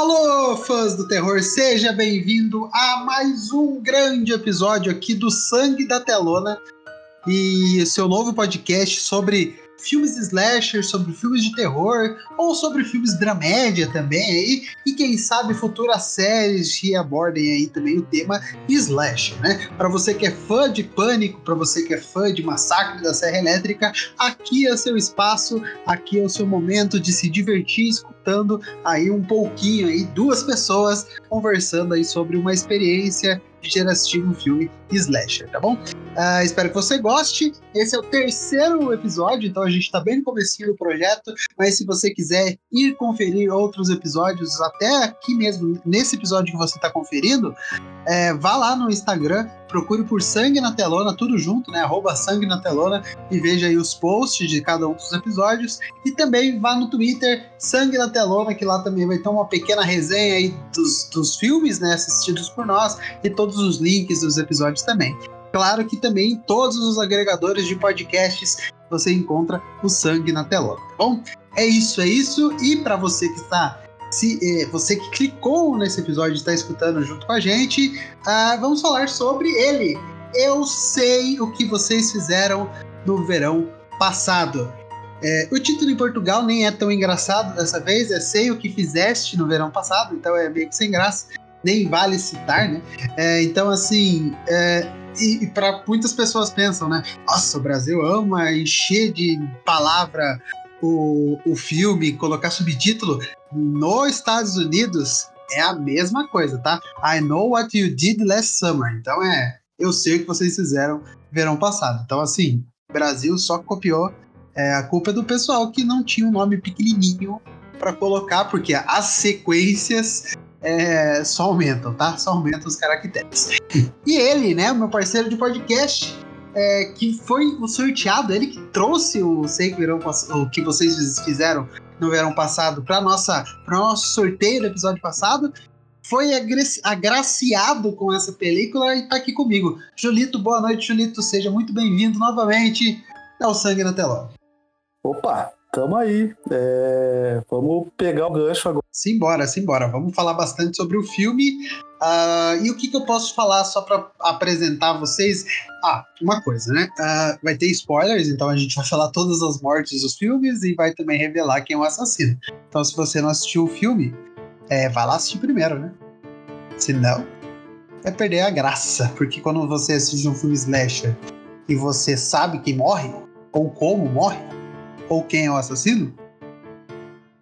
Alô, fãs do terror, seja bem-vindo a mais um grande episódio aqui do Sangue da Telona e seu novo podcast sobre filmes slasher, sobre filmes de terror ou sobre filmes dramédia também aí e quem sabe futuras séries que abordem aí também o tema slasher, né? Para você que é fã de Pânico, para você que é fã de Massacre da Serra Elétrica, aqui é seu espaço, aqui é o seu momento de se divertir escutando aí um pouquinho aí duas pessoas conversando aí sobre uma experiência de ter assistido um filme slasher, tá bom? Uh, espero que você goste. Esse é o terceiro episódio, então a gente está bem no começo do projeto, mas se você quiser ir conferir outros episódios, até aqui mesmo, nesse episódio que você está conferindo, é, vá lá no Instagram, procure por Sangue na Telona, tudo junto, né? Arroba Sangue na Telona e veja aí os posts de cada um dos episódios. E também vá no Twitter, Sangue na Telona, que lá também vai ter uma pequena resenha aí dos, dos filmes, né? Assistidos por nós e todos os links dos episódios também. Claro que também em todos os agregadores de podcasts você encontra o Sangue na Telona, tá bom? É isso, é isso. E para você que está se eh, você que clicou nesse episódio está escutando junto com a gente, uh, vamos falar sobre ele. Eu sei o que vocês fizeram no verão passado. É, o título em Portugal nem é tão engraçado dessa vez, é Sei o que fizeste no verão passado, então é meio que sem graça, nem vale citar, né? É, então, assim, é, e, e para muitas pessoas pensam, né? Nossa, o Brasil ama encher de palavra o, o filme, colocar subtítulo. Nos Estados Unidos é a mesma coisa, tá? I know what you did last summer. Então é, eu sei o que vocês fizeram verão passado. Então, assim, Brasil só copiou. É, a culpa é do pessoal que não tinha um nome pequenininho para colocar, porque as sequências é, só aumentam, tá? Só aumentam os caracteres. E ele, né, meu parceiro de podcast, é, que foi o sorteado, ele que trouxe o Sei que, verão, o que vocês fizeram no verão passado para nossa para nosso sorteio do episódio passado. Foi agraciado com essa película e tá aqui comigo. Julito, boa noite, Julito. Seja muito bem-vindo novamente ao Sangue na Telona. Opa, Tamo aí. É... Vamos pegar o gancho agora. Simbora, simbora. Vamos falar bastante sobre o filme. Uh, e o que, que eu posso falar só para apresentar vocês? Ah, uma coisa, né? Uh, vai ter spoilers, então a gente vai falar todas as mortes dos filmes e vai também revelar quem é o assassino. Então, se você não assistiu o filme, é, vai lá assistir primeiro, né? Se não, vai perder a graça. Porque quando você assiste um filme slasher e você sabe quem morre, ou como morre, ou quem é o assassino,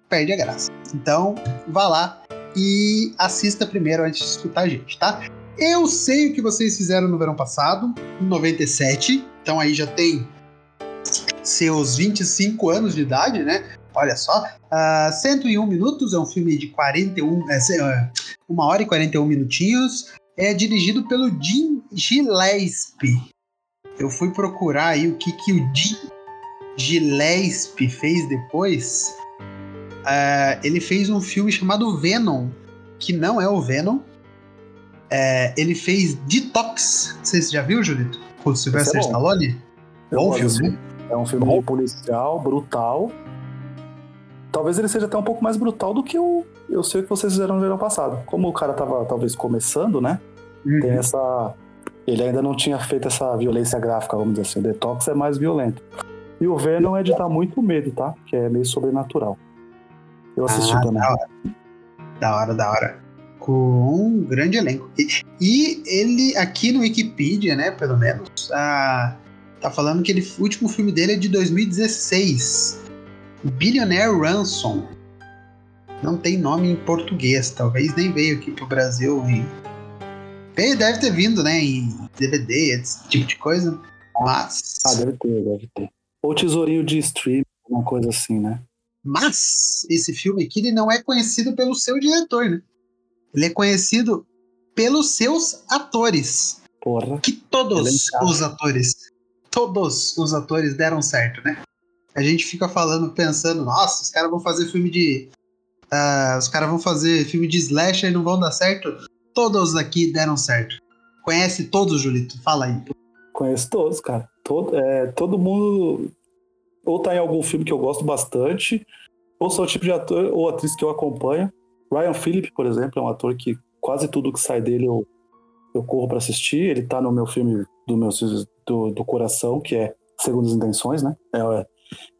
perde a graça. Então, vá lá e assista primeiro antes de escutar a gente, tá? Eu sei o que vocês fizeram no verão passado, em 97, então aí já tem seus 25 anos de idade, né? Olha só, uh, ah, 101 minutos, é um filme de 41, é, é, uma hora e 41 minutinhos, é dirigido pelo Jim Gillespie. Eu fui procurar aí o que, que o Jim Gillespie fez depois, uh, ele fez um filme chamado Venom, que não é o Venom. Uh, ele fez Detox. Você já viu, Julito? Com o Sylvester é Stallone? Bom filme. É um filme bom. policial, brutal. Talvez ele seja até um pouco mais brutal do que o Eu Sei o que vocês fizeram no verão passado. Como o cara tava talvez começando, né? Uhum. Tem essa. Ele ainda não tinha feito essa violência gráfica, vamos dizer assim. O Detox é mais violento. E o Venom é de dar muito medo, tá? Que é meio sobrenatural. Eu assisti ah, também. Da hora. da hora, da hora. Com um grande elenco. E, e, ele, aqui no Wikipedia, né, pelo menos, ah, tá falando que ele, o último filme dele é de 2016. Billionaire Ransom. Não tem nome em português, talvez nem veio aqui pro Brasil. E... Deve ter vindo, né, em DVD, esse tipo de coisa. Mas. Ah, deve ter, deve ter. Ou tesourinho de stream, uma coisa assim, né? Mas esse filme aqui ele não é conhecido pelo seu diretor, né? Ele é conhecido pelos seus atores. Porra. Que todos os atores, todos os atores deram certo, né? A gente fica falando, pensando, nossa, os caras vão fazer filme de. Uh, os caras vão fazer filme de slasher e não vão dar certo. Todos aqui deram certo. Conhece todos, Julito? Fala aí. Conheço todos, cara. Todo, é, todo mundo ou tá em algum filme que eu gosto bastante, ou sou o tipo de ator ou atriz que eu acompanho. Ryan Phillip, por exemplo, é um ator que quase tudo que sai dele eu, eu corro para assistir. Ele tá no meu filme do, meu, do, do coração, que é Segundas Intenções, né? É,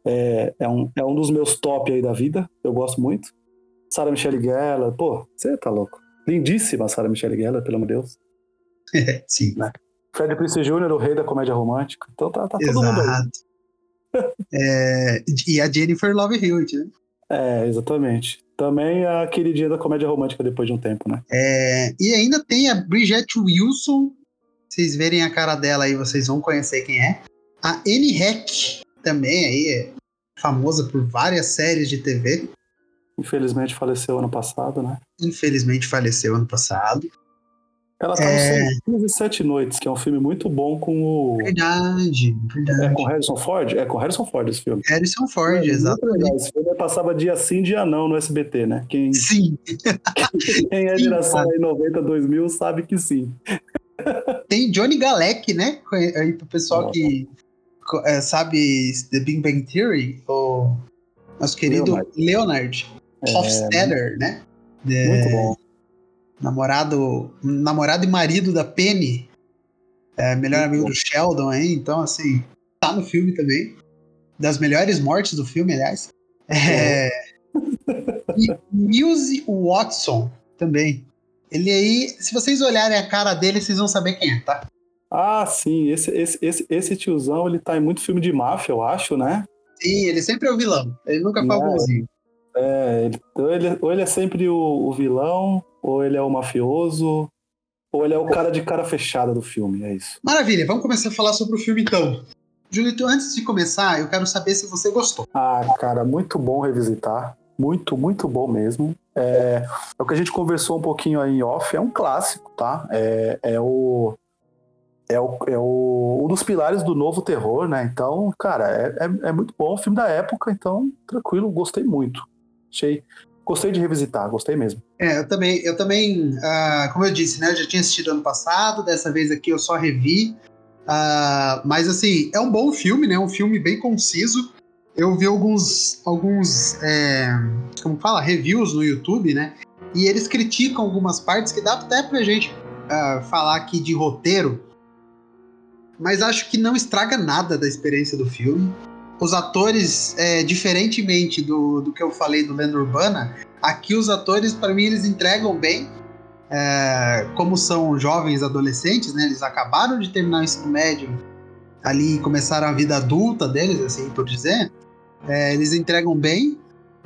é, é, um, é um dos meus top aí da vida. Eu gosto muito. Sarah Michelle Gellar, pô, você tá louco. Lindíssima Sarah Michelle Gellar, pelo amor de Deus. Sim. Né? Fred Prince Jr., o rei da comédia romântica. Então tá, tá todo mundo aí. É, e a Jennifer Love Hewitt, né? É, exatamente. Também a queridinha da comédia romântica depois de um tempo, né? É, e ainda tem a Bridget Wilson. Vocês verem a cara dela aí, vocês vão conhecer quem é. A Anne Heck, também aí, é famosa por várias séries de TV. Infelizmente faleceu ano passado, né? Infelizmente faleceu ano passado. Ela tá É. no 107 Noites, que é um filme muito bom com o. Verdade, verdade. É com Harrison Ford? É com Harrison Ford esse filme. Harrison Ford, É, exatamente. Esse filme passava dia sim, dia não no SBT, né? Quem, Sim, quem é Sim, geração aí 90, 2000 sabe que sim. tem Johnny Galec, né? Aí pro pessoal Nossa. que é, sabe The Big Bang Theory, o nosso querido Leonard. Leonard, É, Hofstadter, né? É, Muito bom. Namorado, namorado e marido da Penny, é, melhor amigo do Sheldon aí, então assim, tá no filme também. Das melhores mortes do filme, aliás. É, e Muse Watson também. Ele aí, se vocês olharem a cara dele, vocês vão saber quem é, tá? Ah, sim. Esse, esse, esse, esse tiozão, ele tá em muito filme de máfia, eu acho, né? Sim, ele sempre é o vilão. Ele nunca foi o Não. bonzinho. É, ele, ou, ele, ou ele é sempre o, o vilão, ou ele é o mafioso, ou ele é o cara de cara fechada do filme, é isso. Maravilha, vamos começar a falar sobre o filme então. Julito, antes de começar, eu quero saber se você gostou. Ah, cara, muito bom revisitar. Muito, muito bom mesmo. É, é o que a gente conversou um pouquinho aí em off, é um clássico, tá? É, é o. É, o, é o, um dos pilares do novo terror, né? Então, cara, é, é, é muito bom, filme da época, então, tranquilo, gostei muito. Achei. Gostei de revisitar, gostei mesmo. É, eu também, eu também, ah, como eu disse, né? Eu já tinha assistido ano passado, dessa vez aqui eu só revi. Ah, mas assim, é um bom filme, né? Um filme bem conciso. Eu vi alguns, alguns, é, como fala, reviews no YouTube, né? E eles criticam algumas partes que dá até pra gente ah, falar aqui de roteiro, mas acho que não estraga nada da experiência do filme. Os atores, é, diferentemente do, do que eu falei do Lenda Urbana, aqui os atores, para mim, eles entregam bem. É, como são jovens adolescentes, né? Eles acabaram de terminar o ensino médio ali começaram a vida adulta deles, assim por dizer. É, eles entregam bem.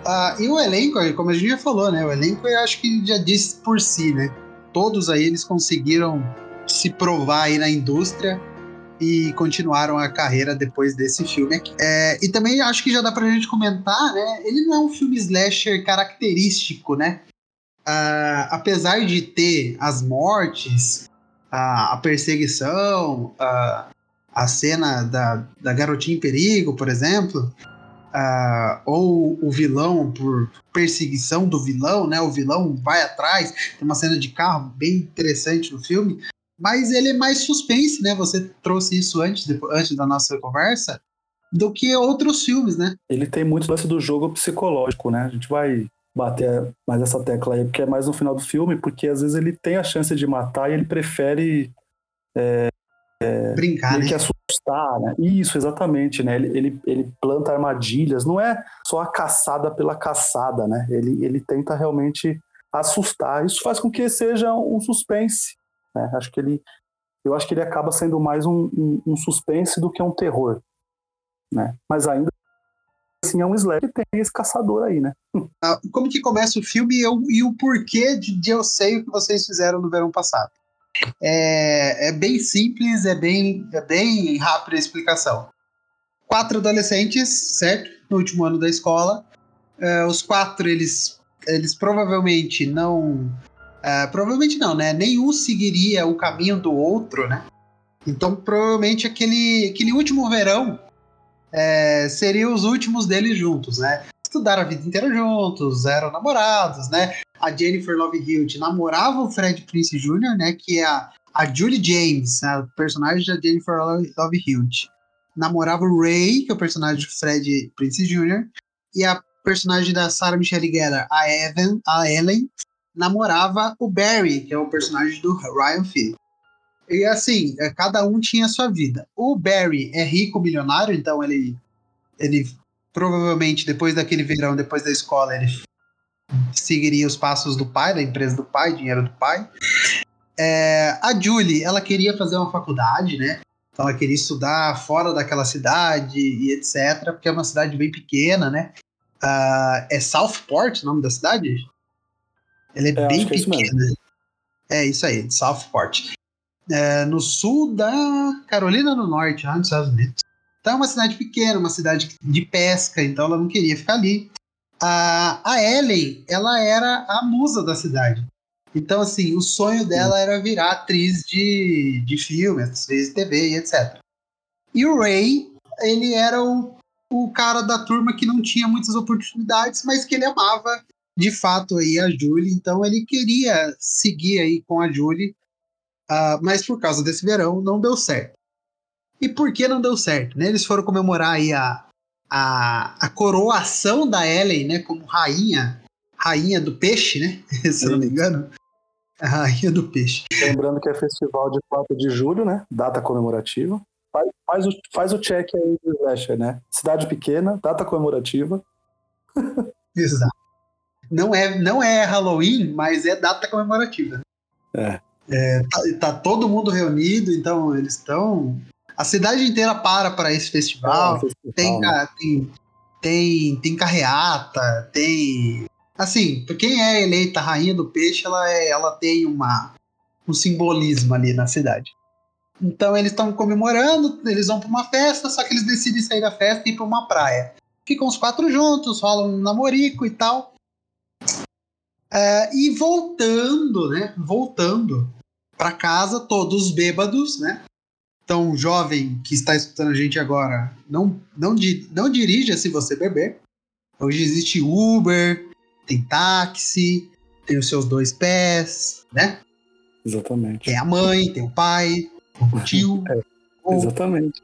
Ah, e o elenco, como a gente já falou, né? O elenco eu acho que já disse por si, né? Todos aí eles conseguiram se provar aí na indústria e continuaram a carreira depois desse filme aqui. É, e também acho que já dá pra gente comentar, né? Ele não é um filme slasher característico, né? Ah, apesar de ter as mortes, a, a perseguição, a, a cena da, da garotinha em perigo, por exemplo, ah, ou o vilão por perseguição do vilão, né? O vilão vai atrás, tem uma cena de carro bem interessante no filme, mas ele é mais suspense, né? Você trouxe isso antes, depois, antes da nossa conversa, do que outros filmes, né? Ele tem muito lance do jogo psicológico, né? A gente vai bater mais essa tecla aí, porque é mais no final do filme, porque às vezes ele tem a chance de matar e ele prefere Brincar, meio né? que assustar, né? Isso, exatamente, né? Ele, ele, ele planta armadilhas, não é só a caçada pela caçada, né? Ele, ele tenta realmente assustar. Isso faz com que seja um suspense, né? Acho que ele, eu acho que ele acaba sendo mais um, um, um suspense do que um terror, né? Mas ainda assim é um slash que tem esse caçador aí, né? Ah, Como que começa o filme e, eu- e o porquê de, de eu sei o que vocês fizeram no verão passado? É, é bem simples, é bem, é bem rápida a explicação. Quatro adolescentes, certo? No último ano da escola. É, os quatro, eles, eles provavelmente não. É, provavelmente não, né? Nenhum seguiria o caminho do outro, né? Então, provavelmente aquele, aquele último verão é, seria os últimos deles juntos, né? Estudaram a vida inteira juntos, eram namorados, né? A Jennifer Love Hewitt namorava o Fred Prince Jr., né? Que é a, a Julie James, a personagem da Jennifer Love Hewitt. Namorava o Ray, que é o personagem do Fred Prince Jr., e a personagem da Sarah Michelle Gellar, a, Evan, a Ellen, namorava o Barry, que é o personagem do Ryan Phillips. E assim, é, cada um tinha a sua vida. O Barry é rico, milionário, então ele, ele provavelmente depois daquele verão, depois da escola, ele seguiria os passos do pai, da empresa do pai, dinheiro do pai. É, a Julie, ela queria fazer uma faculdade, né? Então ela queria estudar fora daquela cidade e etc, porque é uma cidade bem pequena, né? Uh, é Southport o nome da cidade? Ela é, é bem pequena. É, é isso aí, Southport. É, no sul da Carolina do Norte, lá nos Estados Unidos. Então é uma cidade pequena, uma cidade de pesca, então ela não queria ficar ali. A, a Ellen, ela era a musa da cidade. Então, assim, o sonho dela era virar atriz de, de filme, atriz de TV e etc. E o Ray, ele era o, o cara da turma que não tinha muitas oportunidades, mas que ele amava de fato aí a Julie, então ele queria seguir aí com a Julie, uh, mas por causa desse verão não deu certo. E por que não deu certo? Né? Eles foram comemorar aí a, a, a coroação da Ellen, né, como rainha, rainha do peixe, né, se eu não me engano. A rainha do peixe. Lembrando que é festival de 4 de julho, né? Data comemorativa. Faz, faz, o, faz o check aí do Slasher, né? Cidade pequena, data comemorativa. Exato. Não é, não é Halloween, mas é data comemorativa. É. é tá, tá, todo mundo reunido, então eles estão. A cidade inteira para para esse festival. É, festival tem, né? tem, tem, tem carreata, tem Assim, quem é eleita rainha do peixe, ela, é, ela tem uma, um simbolismo ali na cidade. Então eles estão comemorando, eles vão para uma festa, só que eles decidem sair da festa e ir para uma praia. Ficam os quatro juntos, rolam um namorico e tal. É, e voltando, né? Voltando para casa, todos bêbados, né? Então, o jovem que está escutando a gente agora, não, não, não dirija se você beber. Hoje existe Uber, tem táxi, tem os seus dois pés, né? Exatamente. Tem a mãe, tem o pai, o tio. é. Exatamente.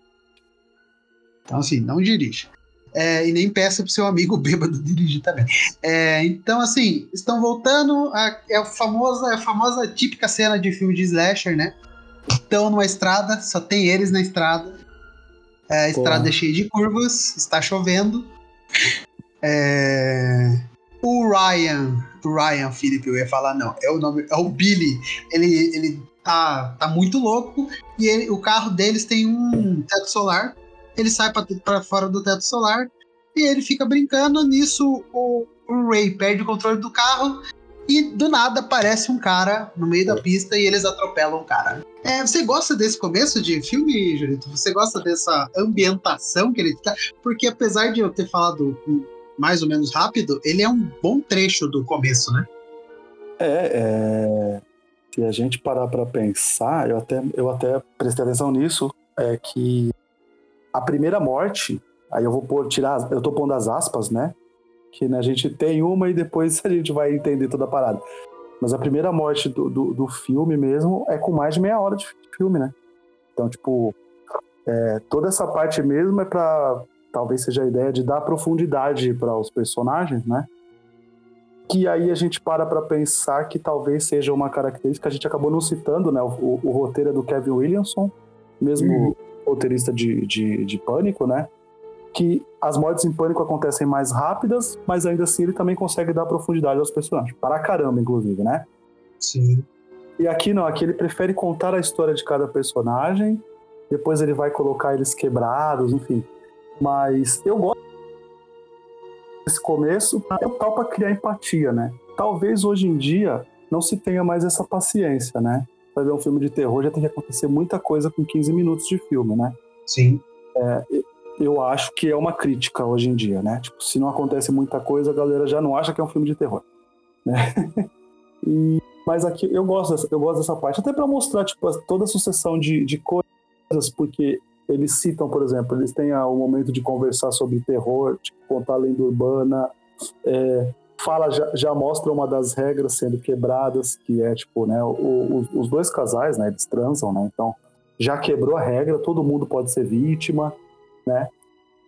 Então, assim, não dirija. É, e nem peça pro seu amigo bêbado dirigir também. É, então, assim, estão voltando. A, é, a famosa, é a famosa típica cena de filme de slasher, né? Estão numa estrada, só tem eles na estrada. É, a estrada é cheia de curvas, está chovendo. É, o Ryan, o Ryan Philip, eu ia falar, não, é o nome, é o Billy. Ele, ele tá, tá muito louco e ele, o carro deles tem um teto solar. Ele sai para fora do teto solar e ele fica brincando. Nisso, o, o Ray perde o controle do carro e do nada aparece um cara no meio da pista e eles atropelam o cara. É, você gosta desse começo de filme, Julito? Você gosta dessa ambientação que ele tá? Porque apesar de eu ter falado mais ou menos rápido, ele é um bom trecho do começo, né? É, é... se a gente parar para pensar, eu até, eu até prestei atenção nisso, é que a primeira morte, aí eu vou pôr, tirar, eu tô pondo as aspas, né? Que né, a gente tem uma e depois a gente vai entender toda a parada. Mas a primeira morte do, do, do filme mesmo é com mais de meia hora de filme, né? Então, tipo, é, toda essa parte mesmo é para talvez seja a ideia de dar profundidade para os personagens, né? Que aí a gente para para pensar que talvez seja uma característica a gente acabou não citando, né? O, o, o roteiro é do Kevin Williamson, mesmo uhum. Roteirista de, de, de Pânico, né? Que as mortes em Pânico acontecem mais rápidas, mas ainda assim ele também consegue dar profundidade aos personagens. Para caramba, inclusive, né? Sim. E aqui não, aqui ele prefere contar a história de cada personagem, depois ele vai colocar eles quebrados, enfim. Mas eu gosto desse começo é tal para criar empatia, né? Talvez hoje em dia não se tenha mais essa paciência, né? Para ver um filme de terror já tem que acontecer muita coisa com 15 minutos de filme, né? Sim. É, eu acho que é uma crítica hoje em dia, né? Tipo, se não acontece muita coisa, a galera já não acha que é um filme de terror, né? e, mas aqui eu gosto dessa, eu gosto dessa parte, até para mostrar tipo toda a sucessão de, de coisas, porque eles citam, por exemplo, eles têm o momento de conversar sobre terror, tipo, contar a lenda urbana, é, fala, já, já, mostra uma das regras sendo quebradas, que é, tipo, né, o, os, os, dois casais, né, eles transam, né, então já quebrou a regra, todo mundo pode ser vítima, né,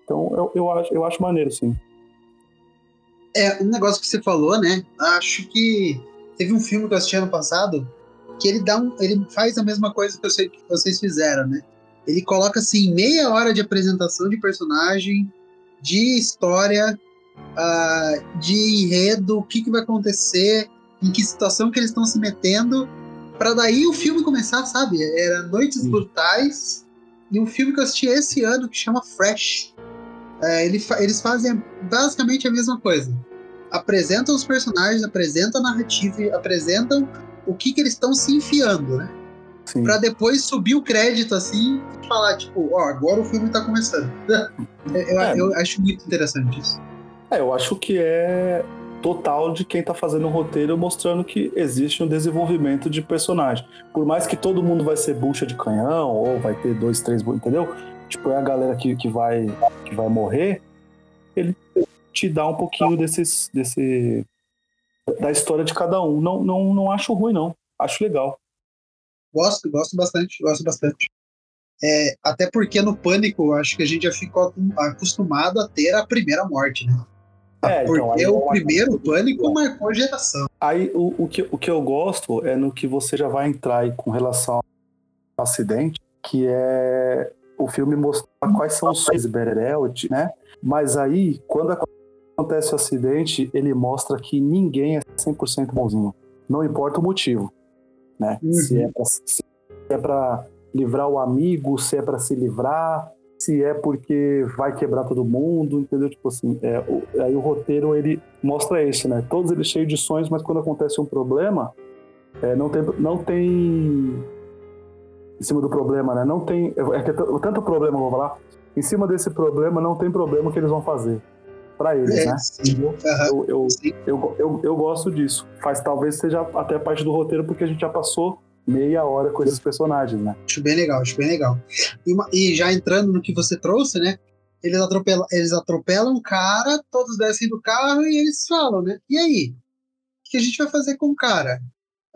então eu, eu, acho, eu acho maneiro, sim. É, um negócio que você falou, né? Acho que teve um filme que eu assisti ano passado que ele dá um, ele faz a mesma coisa que eu sei que vocês fizeram, né? Ele coloca assim meia hora de apresentação de personagem, de história, uh, de enredo, o que, que vai acontecer, em que situação que eles estão se metendo, para daí o filme começar, sabe? Era Noites Sim. Brutais e um filme que eu assisti esse ano que chama Fresh. É, ele fa eles fazem basicamente a mesma coisa. Apresentam os personagens, apresentam a narrativa, apresentam o que, que eles estão se enfiando, né? Sim. Pra depois subir o crédito assim e falar, tipo, ó, agora o filme tá começando. eu, é. eu acho muito interessante isso. É, eu acho que é total de quem tá fazendo o roteiro mostrando que existe um desenvolvimento de personagem. Por mais que todo mundo vai ser bucha de canhão, ou vai ter dois, três, entendeu? Tipo, é a galera que, que, vai, que vai morrer, ele te dá um pouquinho desses, desse, da história de cada um. Não, não, não acho ruim, não. Acho legal. Gosto, gosto bastante, gosto bastante. É, até porque no Pânico, acho que a gente já ficou acostumado a ter a primeira morte, né? É, porque então, o primeiro Pânico marcou geração. Aí o, o, que, o que eu gosto é no que você já vai entrar aí com relação ao acidente, que é o filme mostrar quais são os sonhos de Bererel, né? Mas aí, quando acontece o acidente, ele mostra que ninguém é 100% bonzinho. Não importa o motivo, né? Uhum. Se é para é livrar o amigo, se é para se livrar, se é porque vai quebrar todo mundo, entendeu? Tipo assim, é, o, aí o roteiro ele mostra isso, né? Todos eles cheios de sonhos, mas quando acontece um problema, é, não tem, não tem em cima do problema, né? Não tem, é que é tanto problema, vou falar. Em cima desse problema não tem problema que eles vão fazer para eles, é, né? Eu, eu, eu, eu, eu, gosto disso. Faz talvez seja até parte do roteiro porque a gente já passou meia hora com esses personagens, né? Acho bem legal, acho bem legal. E, uma, e já entrando no que você trouxe, né? Eles atropelam, eles atropelam o cara, todos descem do carro e eles falam, né? E aí? O que a gente vai fazer com o cara?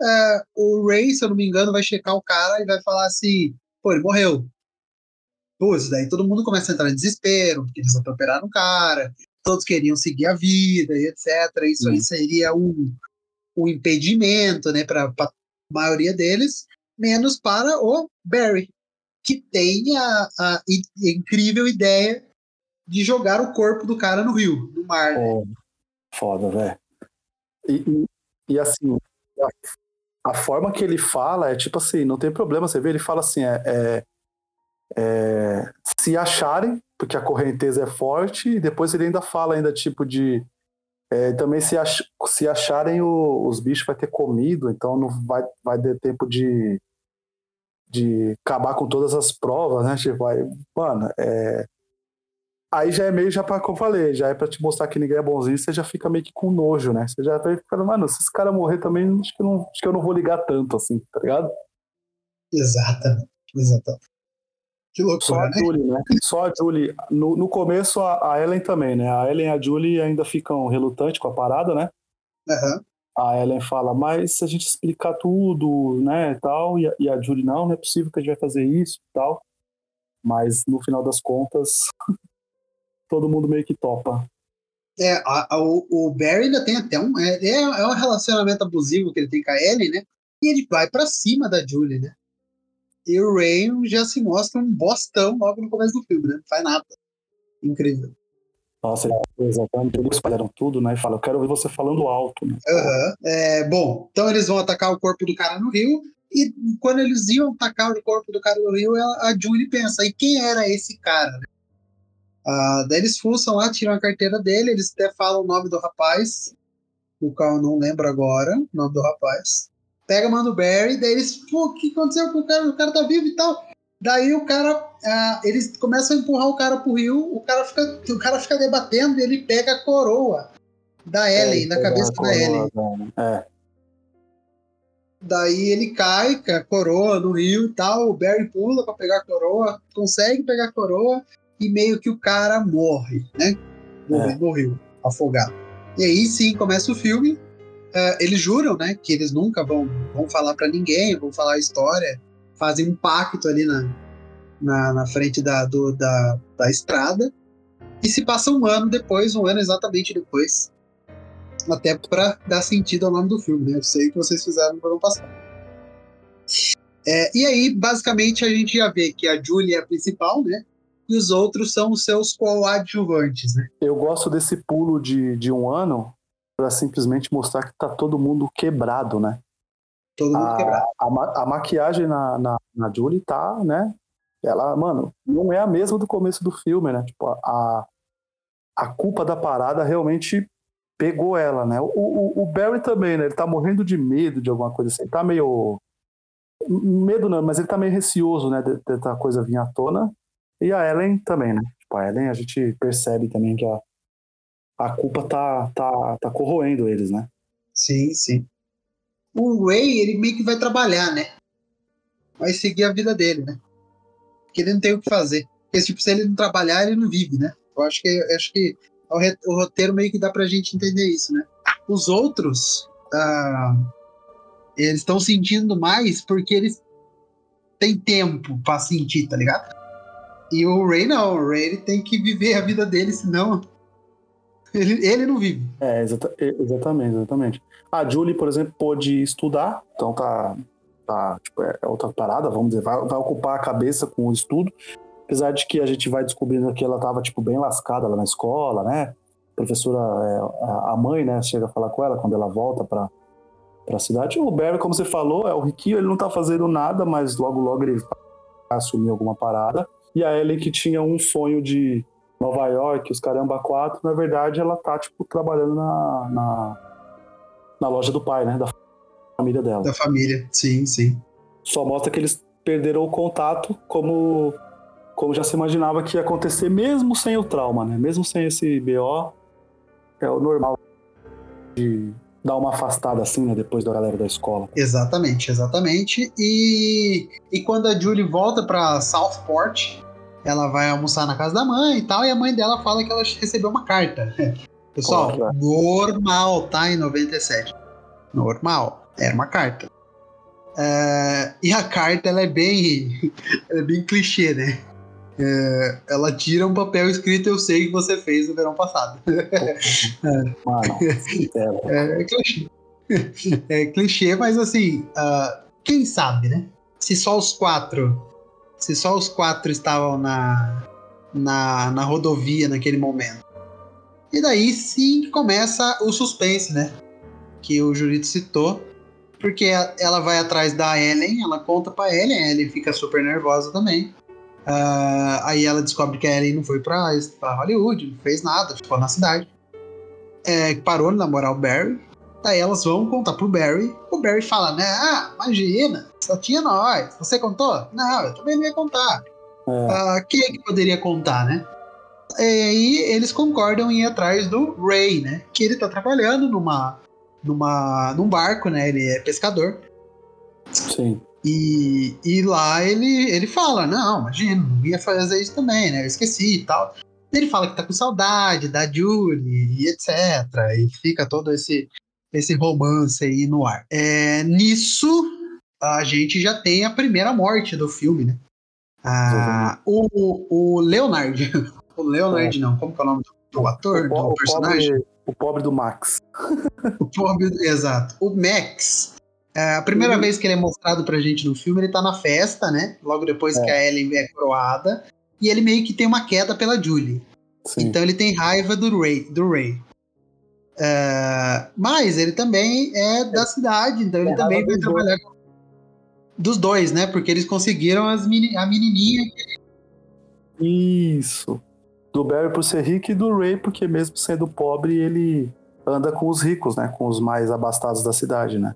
É, o Ray, se eu não me engano, vai checar o cara e vai falar assim: pô, ele morreu. Putz, daí todo mundo começa a entrar em desespero, porque eles atropelaram o cara, todos queriam seguir a vida e etc. Isso aí seria um, um impedimento, né, para maioria deles, menos para o Barry, que tem a, a, incrível ideia de jogar o corpo do cara no rio, no mar. Né? foda, velho. E, e, e, assim, a, a, forma que ele fala é tipo assim, não tem problema, você vê, ele fala assim, é, é, é se acharem, porque a correnteza é forte, e depois ele ainda fala ainda tipo de é, também se, ach, se acharem o, os bichos vai ter comido, então não vai, vai ter tempo de, de acabar com todas as provas, né? Tipo, vai, mano, é, aí já é meio já para como eu falei, já é para te mostrar que ninguém é bonzinho, você já fica meio que com nojo, né? Você já tá ficando, mano, se esse cara morrer também, acho que, não, acho que eu não vou ligar tanto assim, tá ligado? Exatamente, exatamente. Que loucura, Só a né? Julie, né? Só a Julie. No, no começo, a, a, Ellen também, né? A Ellen e a Julie ainda ficam relutantes com a parada, né? Uhum. A Ellen fala, mas se a gente explicar tudo, né, e tal, e a, e a Julie, não, não é possível que a gente vai fazer isso e tal. Mas, no final das contas, todo mundo meio que topa. É, a, a, o, o, Barry ainda tem até um. É, é, é um relacionamento abusivo que ele tem com a Ellen, né? E ele vai para cima da Julie, né? E o Ray já se mostra um bostão logo no começo do filme, né? Não faz nada. Incrível. Nossa, exatamente. Eles espalharam tudo, né? E fala, eu quero ver você falando alto. Né? Uhum. É, bom, então eles vão atacar o corpo do cara no rio. E quando eles iam atacar o corpo do cara no rio, a Julie pensa, e quem era esse cara? Ah, daí eles fuçam lá, tiram a carteira dele, eles até falam o nome do rapaz, o qual eu não lembro agora, o nome do rapaz pega, manda o Barry, daí eles, pô, o que aconteceu com o cara? O cara tá vivo e tal. Daí o cara, uh, eles começam a empurrar o cara pro rio, o cara fica, o cara fica debatendo e ele pega a coroa da é, Ellen, é, na cabeça da Ellen. É. Daí ele cai com a coroa no rio e tal, o Barry pula para pegar a coroa, consegue pegar a coroa e meio que o cara morre, né? Morre, é. Morreu, afogado. E aí sim começa o filme, uh, eles juram, né, que eles nunca vão, vão falar para ninguém, vão falar a história, fazem um pacto ali na, na, na frente da, do, da, da estrada. E se passa um ano depois, um ano exatamente depois, Até para dar sentido ao nome do filme, né? Eu sei que vocês fizeram no ano passado. É, e aí, basicamente, a gente já vê que a Julie é a principal, né? E os outros são os seus coadjuvantes, né? Eu gosto desse pulo de, de um ano para simplesmente mostrar que tá todo mundo quebrado, né? Todo mundo a, quebrado. A, a, maquiagem na, na, na Julie tá, né? Ela, mano, não é a mesma do começo do filme, né? Tipo, a, a culpa da parada realmente pegou ela, né? O, o, o Barry também, né? Ele tá morrendo de medo de alguma coisa assim. Ele tá meio. Medo não, mas ele tá meio receoso, né? De, de a coisa vir à tona. E a Ellen também, né? Tipo, a Ellen a gente percebe também que a, a culpa tá, tá, tá corroendo eles, né? Sim, sim. O Ray, ele meio que vai trabalhar, né? Vai seguir a vida dele, né? Porque ele não tem o que fazer. Porque, tipo, se ele não trabalhar, ele não vive, né? Eu acho que, eu acho que o roteiro meio que dá pra gente entender isso, né? Os outros, ah, eles estão sentindo mais porque eles têm tempo pra sentir, tá ligado? E o Ray não, o Ray ele tem que viver a vida dele, senão ele, ele não vive. É, exata, exatamente, exatamente. A Julie, por exemplo, pôde estudar, então tá, tá tipo, é outra parada, vamos dizer, vai, vai ocupar a cabeça com o estudo, apesar de que a gente vai descobrindo que ela tava, tipo, bem lascada lá na escola, né? A professora, é, a mãe, né, chega a falar com ela quando ela volta pra, pra cidade. O Barry, como você falou, é o riquinho, ele não tá fazendo nada, mas logo, logo ele vai assumir alguma parada. E a Ellie, que tinha um sonho de Nova York, os caramba quatro, na verdade ela tá, tipo, trabalhando na, na, na loja do pai, né? Da família dela. Da família, sim, sim. Só mostra que eles perderam o contato como, como já se imaginava que ia acontecer, mesmo sem o trauma, né? Mesmo sem esse BO, é o normal de dar uma afastada assim, né? Depois da galera da escola. Exatamente, exatamente. E, e quando a Julie volta para Southport, ela vai almoçar na casa da mãe e tal, e a mãe dela fala que ela recebeu uma carta. Pessoal, é? normal, tá? Em 97. Normal. Era uma carta. É, e a carta, ela é bem, ela é bem clichê, né? É, ela tira um papel escrito eu sei que você fez no verão passado. Mano, é, é, clichê. É clichê, mas assim, uh, quem sabe, né? Se só os quatro se só os quatro estavam na, na, na rodovia naquele momento. E daí sim começa o suspense, né? Que o Jurito citou. Porque ela vai atrás da Ellen, ela conta pra Ellen, a Ellen fica super nervosa também. Uh, aí ela descobre que a Ellen não foi pra, pra Hollywood, não fez nada, ficou na cidade. É, parou de namorar o Barry. Daí elas vão contar pro Barry. O Barry fala, né? Ah, imagina, só tinha nós. Você contou? Não, eu também não ia contar. É. Uh, quem é que poderia contar, né? E aí eles concordam em ir atrás do Ray, né? Que ele tá trabalhando numa, numa, num barco, né? Ele é pescador. Sim. E, e lá ele, ele fala, não, imagina, não ia fazer isso também, né? Eu esqueci e tal. Ele fala que tá com saudade da Julie e etc. E fica todo esse, esse romance aí no ar. É, nisso, a gente já tem a primeira morte do filme, né? Ah, o, o Leonard. O Leonard, é. não, como que é o nome do ator, o, do personagem? Pobre, o pobre do Max. o pobre, exato. O Max. É, a primeira uhum. vez que ele é mostrado pra gente no filme, ele tá na festa, né? Logo depois é. que a Ellen é coroada. E ele meio que tem uma queda pela Julie. Sim. Então ele tem raiva do Ray. Do Ray. Uh, mas ele também é da cidade, então ele é também vai trabalhar com... dos dois, né? Porque eles conseguiram as meni... a menininha. Isso. Do Barry por ser rico e do Ray porque mesmo sendo pobre ele anda com os ricos, né? Com os mais abastados da cidade, né?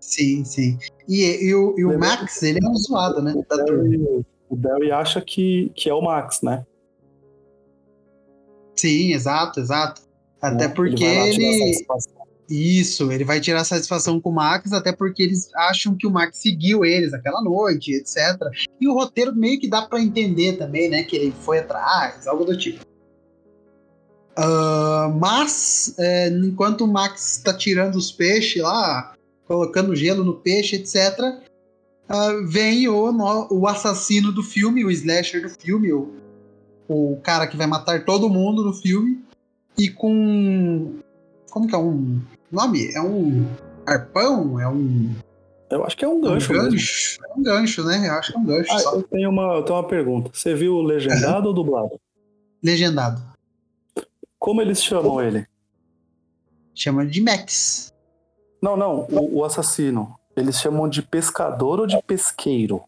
Sim, sim. E, e, o, e o Max, ele é um zoado, né? O Barry, o Barry acha que, que é o Max, né? Sim, exato, exato. Até né? porque ele. ele... Isso, ele vai tirar satisfação com o Max, até porque eles acham que o Max seguiu eles aquela noite, etc. E o roteiro meio que dá para entender também, né? Que ele foi atrás, algo do tipo. Uh, mas, é, enquanto o Max está tirando os peixes lá, colocando gelo no peixe, etc., uh, ah, vem o, o assassino do filme, o slasher do filme, o, o cara que vai matar todo mundo no filme, e com Como que é um nome? É um arpão? É um. Eu acho que é um gancho. Um gancho. É um gancho, né? Eu acho que é um gancho. Ah, só. eu, tenho uma, eu tenho uma pergunta. Você viu legendado ou dublado? Legendado. Como eles chamam ele? Chama de Max. Não, não, o, o assassino. Eles chamam de pescador ou de pesqueiro?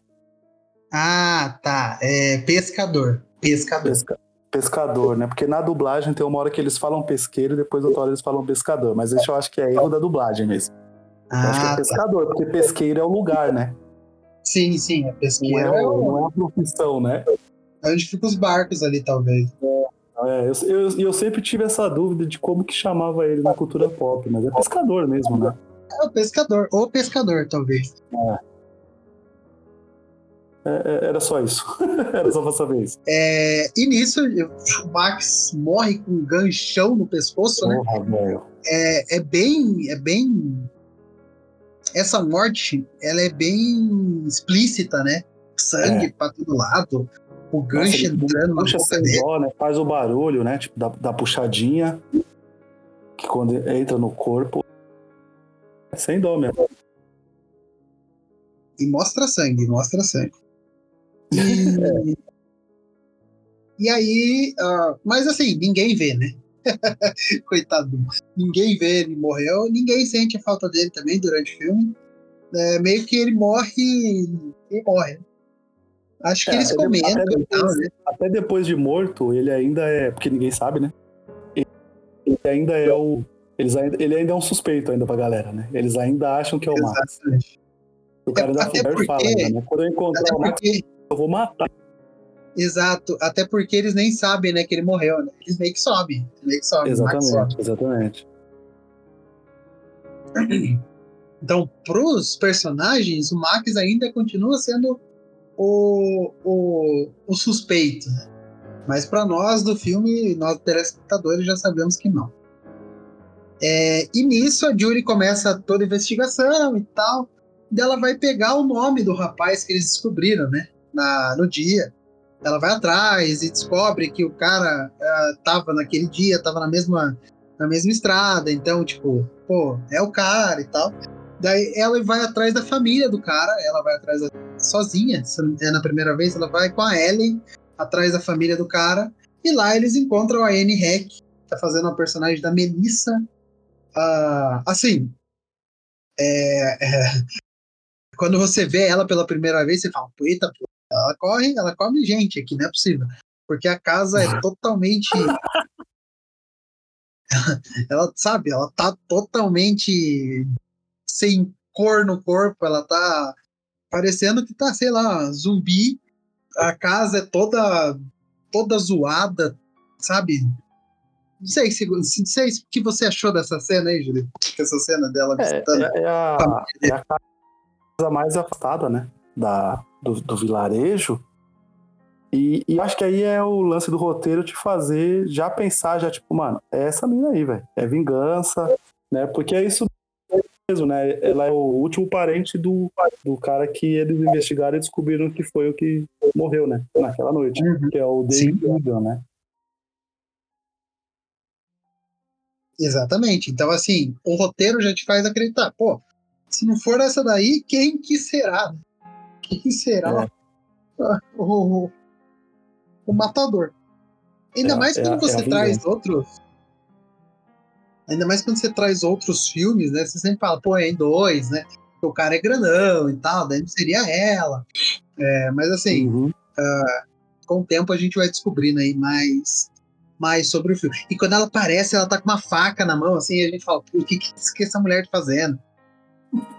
Ah, tá. É pescador. Pescador. Pesca- pescador, né? Porque na dublagem tem uma hora que eles falam pesqueiro e depois outra hora eles falam pescador. Mas isso eu acho que é erro da dublagem mesmo. Eu acho que é Ah, tá. pescador, porque pesqueiro é o lugar, né? Sim, sim. A Não pesqueira é, é, o- não é a profissão, né? é onde ficam os barcos ali, talvez. É, eu, eu, eu sempre tive essa dúvida de como que chamava ele na cultura pop, mas é pescador mesmo, né? É o pescador. Ou pescador, talvez. É, é, era só isso. era só pra saber isso. É, e nisso, o Max morre com um ganchão no pescoço, né? Porra, velho. é, é bem é bem essa morte ela é bem explícita né sangue pra todo lado o gancho Nossa, entrando na Puxa boca sem dele dó, né? Faz o barulho, né? Tipo, da, da puxadinha. Que quando entra no corpo. É sem dó mesmo. e mostra sangue mostra sangue e, e aí ah, mas assim ninguém vê né coitado ninguém vê ele morreu ninguém sente a falta dele também durante o filme É, meio que ele morre ele morre acho que É, eles até comentam até e depois- né? Até depois de morto, ele ainda é. Porque ninguém sabe, né? Ele ainda é o. Eles ainda, ele ainda é um suspeito ainda pra galera, né? Eles ainda acham que é o Max. Exatamente. O cara da Até Fuller porque- fala ainda, né? Quando eu encontrar o Max, porque, eu vou matar. exato, até porque eles nem sabem, né, que ele morreu, né? Eles meio que sobem, meio que sobem, Max sobe. Exatamente, exatamente. Então, pros personagens, o Max ainda continua sendo o, o, o suspeito. né? Mas para nós do filme, nós telespectadores já sabemos que não. É, e nisso a Julie começa toda a investigação e tal. E ela vai pegar o nome do rapaz que eles descobriram, né? Na, no dia. Ela vai atrás e descobre que o cara ah, tava naquele dia, tava na mesma, na mesma estrada. Então, tipo, pô, é o cara e tal. Daí ela vai atrás da família do cara, ela vai atrás da, sozinha. É na primeira vez, ela vai com a Ellen atrás da família do cara. E lá eles encontram a Anne que tá fazendo a personagem da Melissa. Ah, assim, é, é, quando você vê ela pela primeira vez, você fala, eita, pô, ela corre, ela come gente aqui, não é possível. Porque a casa é totalmente. ela, sabe, ela tá totalmente sem cor no corpo, ela tá parecendo que tá, sei lá, zumbi. A casa é toda toda zoada, sabe? Não sei, se, não sei o que você achou dessa cena aí, Júlio. Essa cena dela É, visitando. é, é a, é a casa mais afastada, né? Da, do, do vilarejo. E, e acho que aí é o lance do roteiro te fazer já pensar, já tipo, mano, é essa mina aí, velho. É vingança, né? Porque é isso mesmo, né? Ela é o último parente do, do cara que eles investigaram e descobriram que foi o que morreu, né? Naquela noite. Uhum. Que é o David Egan, né? Exatamente. Então, assim, o roteiro já te faz acreditar. Pô, se não for essa daí, quem que será? Quem será É. o, o, matador? Ainda É mais é quando você é a traz outros. Ainda mais quando você traz outros filmes, né? Você sempre fala, pô, é em dois, né? O cara é grandão e tal, daí não seria ela. É, mas assim, Uhum. com o tempo a gente vai descobrindo aí mais, mais sobre o filme. E quando ela aparece, ela tá com uma faca na mão, assim, e a gente fala, "Pô, o que, que essa mulher tá fazendo?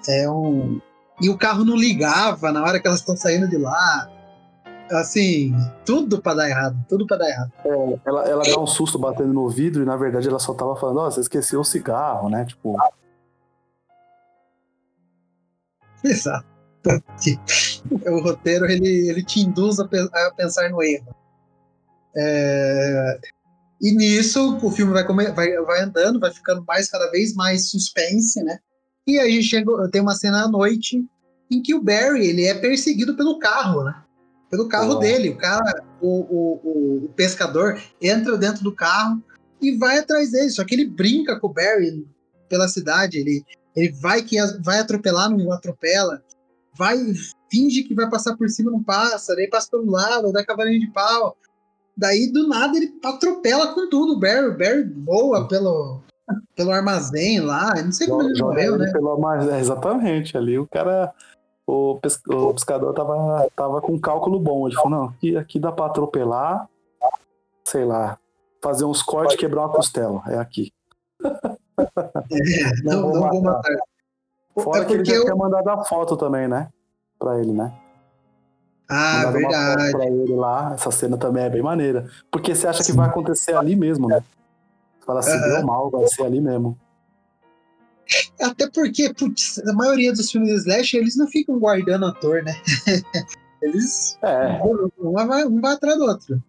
É um. E o carro não ligava na hora que elas estão saindo de lá. Assim, tudo pra dar errado, tudo pra dar errado. Ela, ela dá um susto batendo no vidro e na verdade ela só tava falando, ó, você esqueceu o cigarro, né? Tipo, Exato. o roteiro ele, ele te induz a, pe- a pensar no erro. É, E nisso o filme vai, vai, vai andando, vai ficando mais cada vez mais suspense, né? E aí chega, tem uma cena à noite em que o Barry ele é perseguido pelo carro, né? Pelo carro Oh. dele. O cara, o, o, o, o pescador entra dentro do carro e vai atrás dele. Só que ele brinca com o Barry pela cidade, ele, ele vai que vai atropelar, não atropela, vai, finge que vai passar por cima, não passa, daí passa pelo lado, dá cavalinho de pau. Daí, do nada, ele atropela com tudo o Barry. O Barry voa pelo, pelo armazém lá. Não sei como ele morreu, né? Pelo armazém, exatamente. Ali o cara. O, o pescador tava, tava com um cálculo bom. Ele falou: não, aqui, aqui dá pra atropelar, sei lá, fazer uns cortes e quebrar uma costela. É aqui. É, não, não, vou, não vou matar. Fora é que ele eu... tinha mandado a foto também, né? Pra ele, né? Ah, verdade. Pra ele lá, essa cena também é bem maneira. Porque você acha Sim. que vai acontecer ali mesmo, né? Fala assim, deu mal, vai ser ali mesmo. Até porque, putz, a maioria dos filmes de Slash, eles não ficam guardando ator, né? eles. É. Um vai, um vai atrás do outro.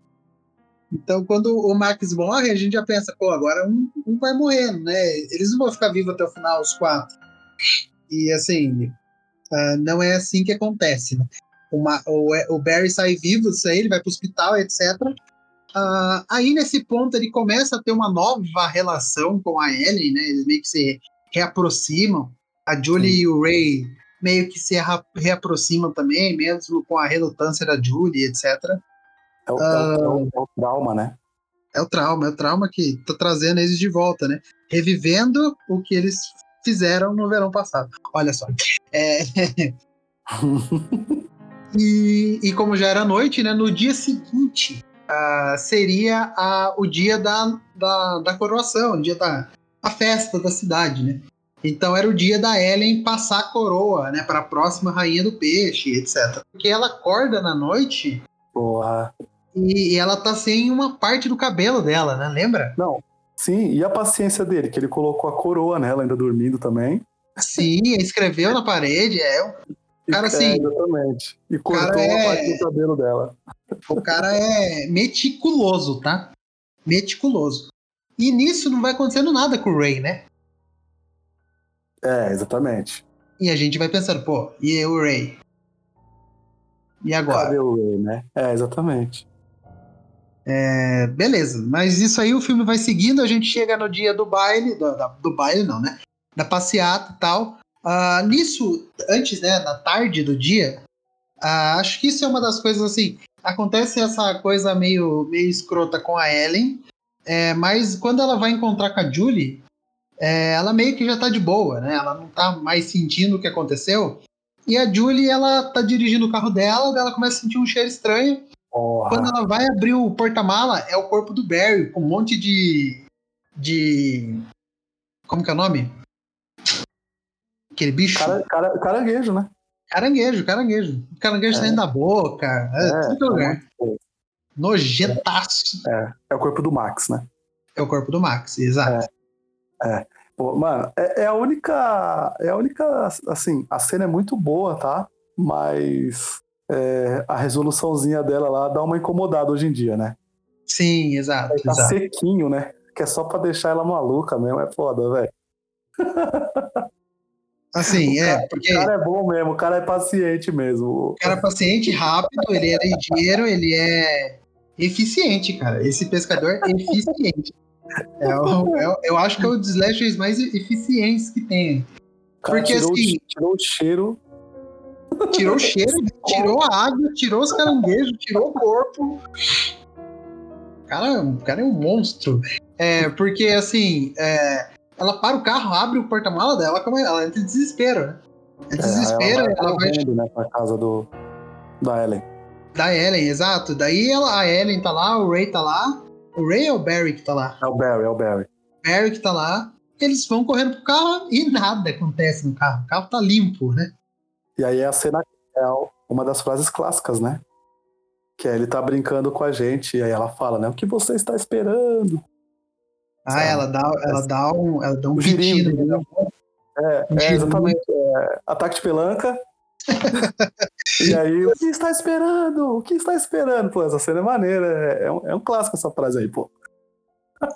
Então, quando o Max morre, a gente já pensa, pô, agora um, um vai morrendo, né? Eles não vão ficar vivos até o final, os quatro. E assim, uh, não é assim que acontece, né? Uma, o, o, Barry sai vivo disso aí, ele vai pro hospital, etc. Uh, ah, aí nesse ponto ele começa a ter uma nova relação com a Ellen, né? Eles meio que se reaproximam. A Julie Sim. e o Ray meio que se reaproximam também, mesmo com a relutância da Julie, etc. É o, uh, é, o, é o, trauma, né? É o trauma, é o trauma que tá trazendo eles de volta, né? Revivendo o que eles fizeram no verão passado. Olha só. É... e, e, como já era noite, né? No dia seguinte uh, seria uh, o dia da, da, da coroação, o dia da a festa da cidade, né? Então era o dia da Ellen passar a coroa, né, para a próxima rainha do peixe, etc. Porque ela acorda na noite. Porra. E, e ela tá sem uma parte do cabelo dela, né? Lembra? Não, Sim, e a paciência dele, que ele colocou a coroa nela, ainda dormindo também. Sim, escreveu na parede, é. Cara, assim. É, exatamente. E cortou é... a parte do cabelo dela. O cara é meticuloso, tá? Meticuloso. E nisso não vai acontecendo nada com o Ray, né? É, exatamente. E a gente vai pensando, pô, e o Ray? E agora? Cadê o Ray, né? É, exatamente. É, beleza, mas isso aí o filme vai seguindo, a gente chega no dia do baile, do, da, do baile não, né? Da passeata e tal. Uh, nisso, antes, né, na tarde do dia, uh, acho que isso é uma das coisas assim. Acontece essa coisa meio, meio escrota com a Ellen, é, mas quando ela vai encontrar com a Julie, é, ela meio que já tá de boa, né? Ela não tá mais sentindo o que aconteceu. E a Julie, ela tá dirigindo o carro dela, ela começa a sentir um cheiro estranho. Porra. Quando ela vai abrir o porta-mala, é o corpo do Barry, com um monte de. de. Como que é o nome? Aquele bicho. Cara, cara, caranguejo, né? Caranguejo, caranguejo. Caranguejo é. saindo da boca. É, é tudo lugar. É Nojentaço. É, é o corpo do Max, né? É o corpo do Max, exato. É. é. Pô, mano, é, é, a única. É a única. Assim, a cena é muito boa, tá? Mas é, a resoluçãozinha dela lá dá uma incomodada hoje em dia, né? Sim, exato. Tá exato. sequinho, né? Que é só pra deixar ela maluca mesmo, é foda, velho. Assim, é. Porque... O cara é bom mesmo, o cara é paciente mesmo. O cara é paciente, rápido, ele é ligeiro, ele é eficiente, cara. Esse pescador é eficiente. É o, é, eu acho que é o dos slashers mais eficientes que tem. Porque tirou, assim. Tirou o cheiro Tirou o cheiro, tirou a água, tirou os caranguejos, tirou o corpo. Cara, o cara é um monstro. É, porque assim, é, ela para o carro, abre o porta-mala dela, como ela entra em desespero, né? É desespero, ela vai, ela vai... né, pra casa do, da Ellen. Da Ellen, exato. Daí ela, a Ellen tá lá, o Ray tá lá. O Ray é o Barry que tá lá? É o Barry, é o Barry. Barry que tá lá. Eles vão correndo pro carro e nada acontece no carro. O carro tá limpo, né? E aí a cena é uma das frases clássicas, né? Que é ele tá brincando com a gente, e aí ela fala, né? O que você está esperando? Ah, ela dá, ela dá um, ela dá um pedido. Né? É, é, exatamente. É, ataque de pelanca. e aí, o que está esperando? O que está esperando? Pô, essa cena é maneira. É, é, um, é um clássico essa frase aí, pô.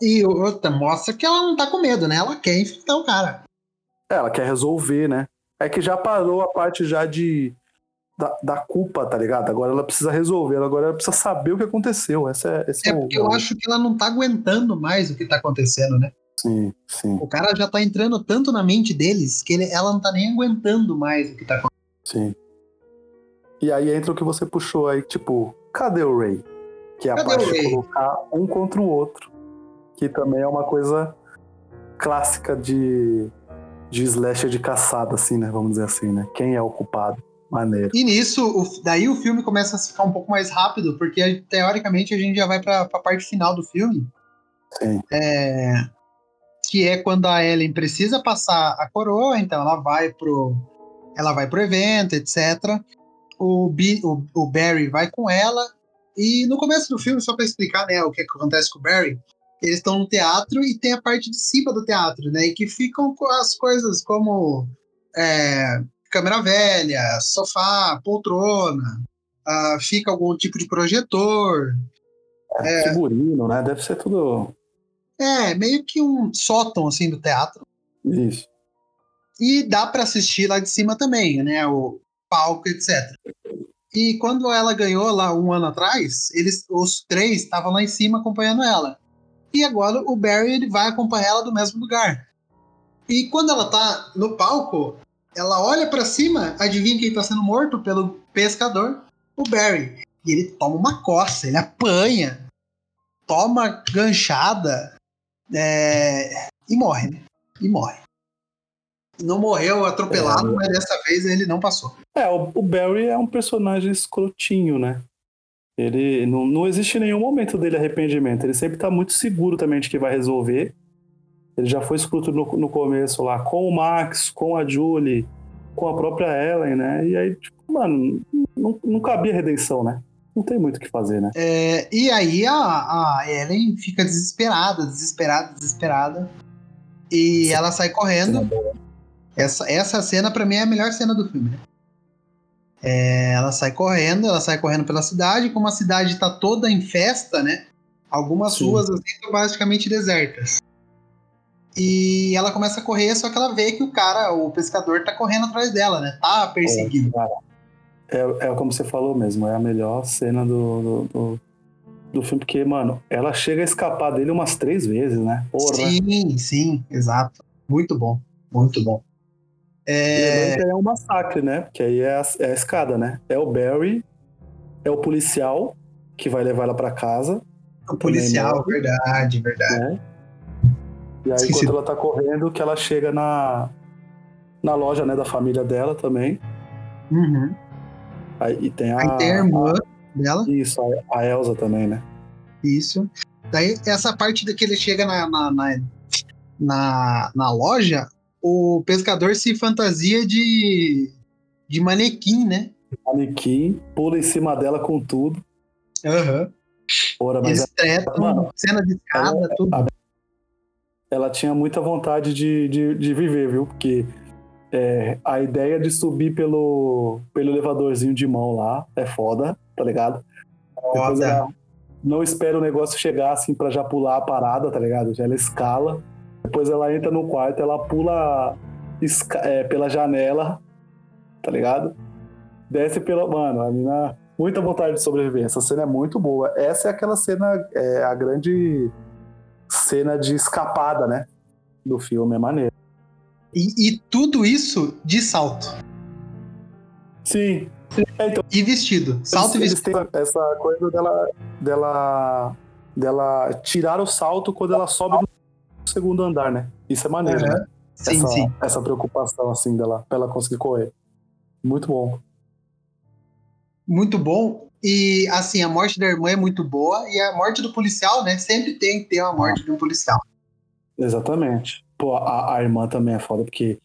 E outra, mostra que ela não tá com medo, né? Ela quer enfrentar o cara. É, ela quer resolver, né? É que já parou a parte já de, da, da, culpa, tá ligado? Agora ela precisa resolver, agora ela precisa saber o que aconteceu. Essa é, esse é, é porque o... eu acho que ela não tá aguentando mais o que tá acontecendo, né? Sim, sim. O cara já tá entrando tanto na mente deles que ele, ela não tá nem aguentando mais o que tá acontecendo. Sim. E aí entra o que você puxou aí, tipo, cadê o Ray? Que é a cadê parte de colocar um contra o outro. Que também é uma coisa clássica de, de slasher de caçada, assim, né? Vamos dizer assim, né? Quem é o culpado? Maneiro. E nisso, o, daí o filme começa a ficar um pouco mais rápido, porque teoricamente a gente já vai pra, pra parte final do filme. Sim. É, que é quando a Ellen precisa passar a coroa, então ela vai pro, ela vai pro evento, etc. O, B, o, o Barry vai com ela, e no começo do filme, só para explicar né, o que acontece com o Barry, eles estão no teatro e tem a parte de cima do teatro, né? E que ficam com as coisas como é, câmera velha, sofá, poltrona, uh, fica algum tipo de projetor. É, é, figurino, né? Deve ser tudo. É, meio que um sótão assim do teatro. Isso. E dá para assistir lá de cima também, né? O palco, etc. E quando ela ganhou lá um ano atrás, eles, os três estavam lá em cima acompanhando ela. E agora o Barry ele vai acompanhar ela do mesmo lugar. E quando ela tá no palco, ela olha para cima, adivinha quem tá sendo morto pelo pescador? O Barry. E ele toma uma coça, ele apanha, toma ganchada é, e morre, né? E morre. Não morreu atropelado, é, mas dessa vez ele não passou. É, o, o Barry é um personagem escrotinho, né? Ele não, não existe nenhum momento dele arrependimento. Ele sempre tá muito seguro também de que vai resolver. Ele já foi escroto no, no começo lá com o Max, com a Julie, com a própria Ellen, né? E aí, tipo, mano, não, não cabia redenção, né? Não tem muito o que fazer, né? É, e aí a, a Ellen fica desesperada, desesperada, desesperada. E Sim. ela sai correndo. Essa, essa cena, para mim, é a melhor cena do filme. Né? É, ela sai correndo, ela sai correndo pela cidade. Como a cidade tá toda em festa, né? Algumas Sim. ruas assim, estão basicamente desertas. E ela começa a correr, só que ela vê que o cara, o pescador, tá correndo atrás dela, né? Tá perseguindo. É, é, é como você falou mesmo, é a melhor cena do, do, do, do, filme, porque, mano, ela chega a escapar dele umas três vezes, né? Porra. Sim, sim, exato. Muito bom, muito bom. É... é um massacre, né? Que aí é a, é a escada, né? É o Barry, é o policial que vai levar ela para casa. O policial, verdade, verdade. Né? E aí, Esqueci. quando ela tá correndo, que ela chega na, na loja né, da família dela também. Uhum. Aí, e tem a, aí tem a irmã a, dela. Isso, a, a, Elsa também, né? Isso. Daí, essa parte que ele chega na, na, na, na, na loja, o pescador se fantasia de, de manequim, né? Manequim, pula em cima dela com tudo. Ahuhum. Ora, mas Eles tretam, cena de escada, ela, tudo. A, ela tinha muita vontade de, de, de viver, viu? Porque é, a ideia de subir pelo, pelo elevadorzinho de mão lá é foda, tá ligado? Depois ela não espera o negócio chegar assim pra já pular a parada, tá ligado? Já ela escala. Depois ela entra no quarto, ela pula é, pela janela, tá ligado? Desce pela. Mano, a mina. Muita vontade de sobreviver. Essa cena é muito boa. Essa é aquela cena, é, a grande cena de escapada, né? Do filme, é maneiro. E, e tudo isso de salto. Sim. É, então, e vestido. Salto eles, e vestido. Essa coisa dela, dela, dela tirar o salto quando ela sobe no segundo andar, né? Isso é maneiro, uhum. né? Sim, essa, sim. Essa preocupação, assim, dela, pra ela conseguir correr. Muito bom. Muito bom. E, assim, a morte da irmã é muito boa. E a morte do policial, né? Sempre tem que ter uma morte de um policial. Exatamente. Pô, a, a irmã também é foda, porque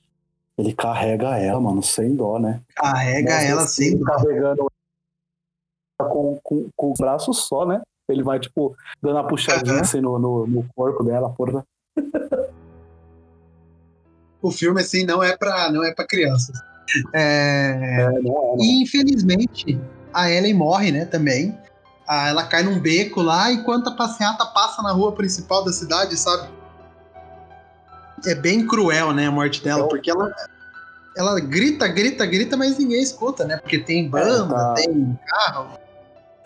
ele carrega ela, mano, sem dó, né? Carrega Nossa, ela assim, sem dó. Carregando com, com, com o braço só, né? Ele vai, tipo, dando a puxadinha uhum. assim no, no, no, corpo dela, porra. o filme, assim, não é pra, não é pra crianças. É... É, não é, não. E, infelizmente, a Ellen morre, né, também. Ah, ela cai num beco lá, enquanto a passeata passa na rua principal da cidade, sabe? É bem cruel, né, a morte dela, porque ela, ela grita, grita, grita, mas ninguém escuta, né? Porque tem banda, é, tá... tem carro.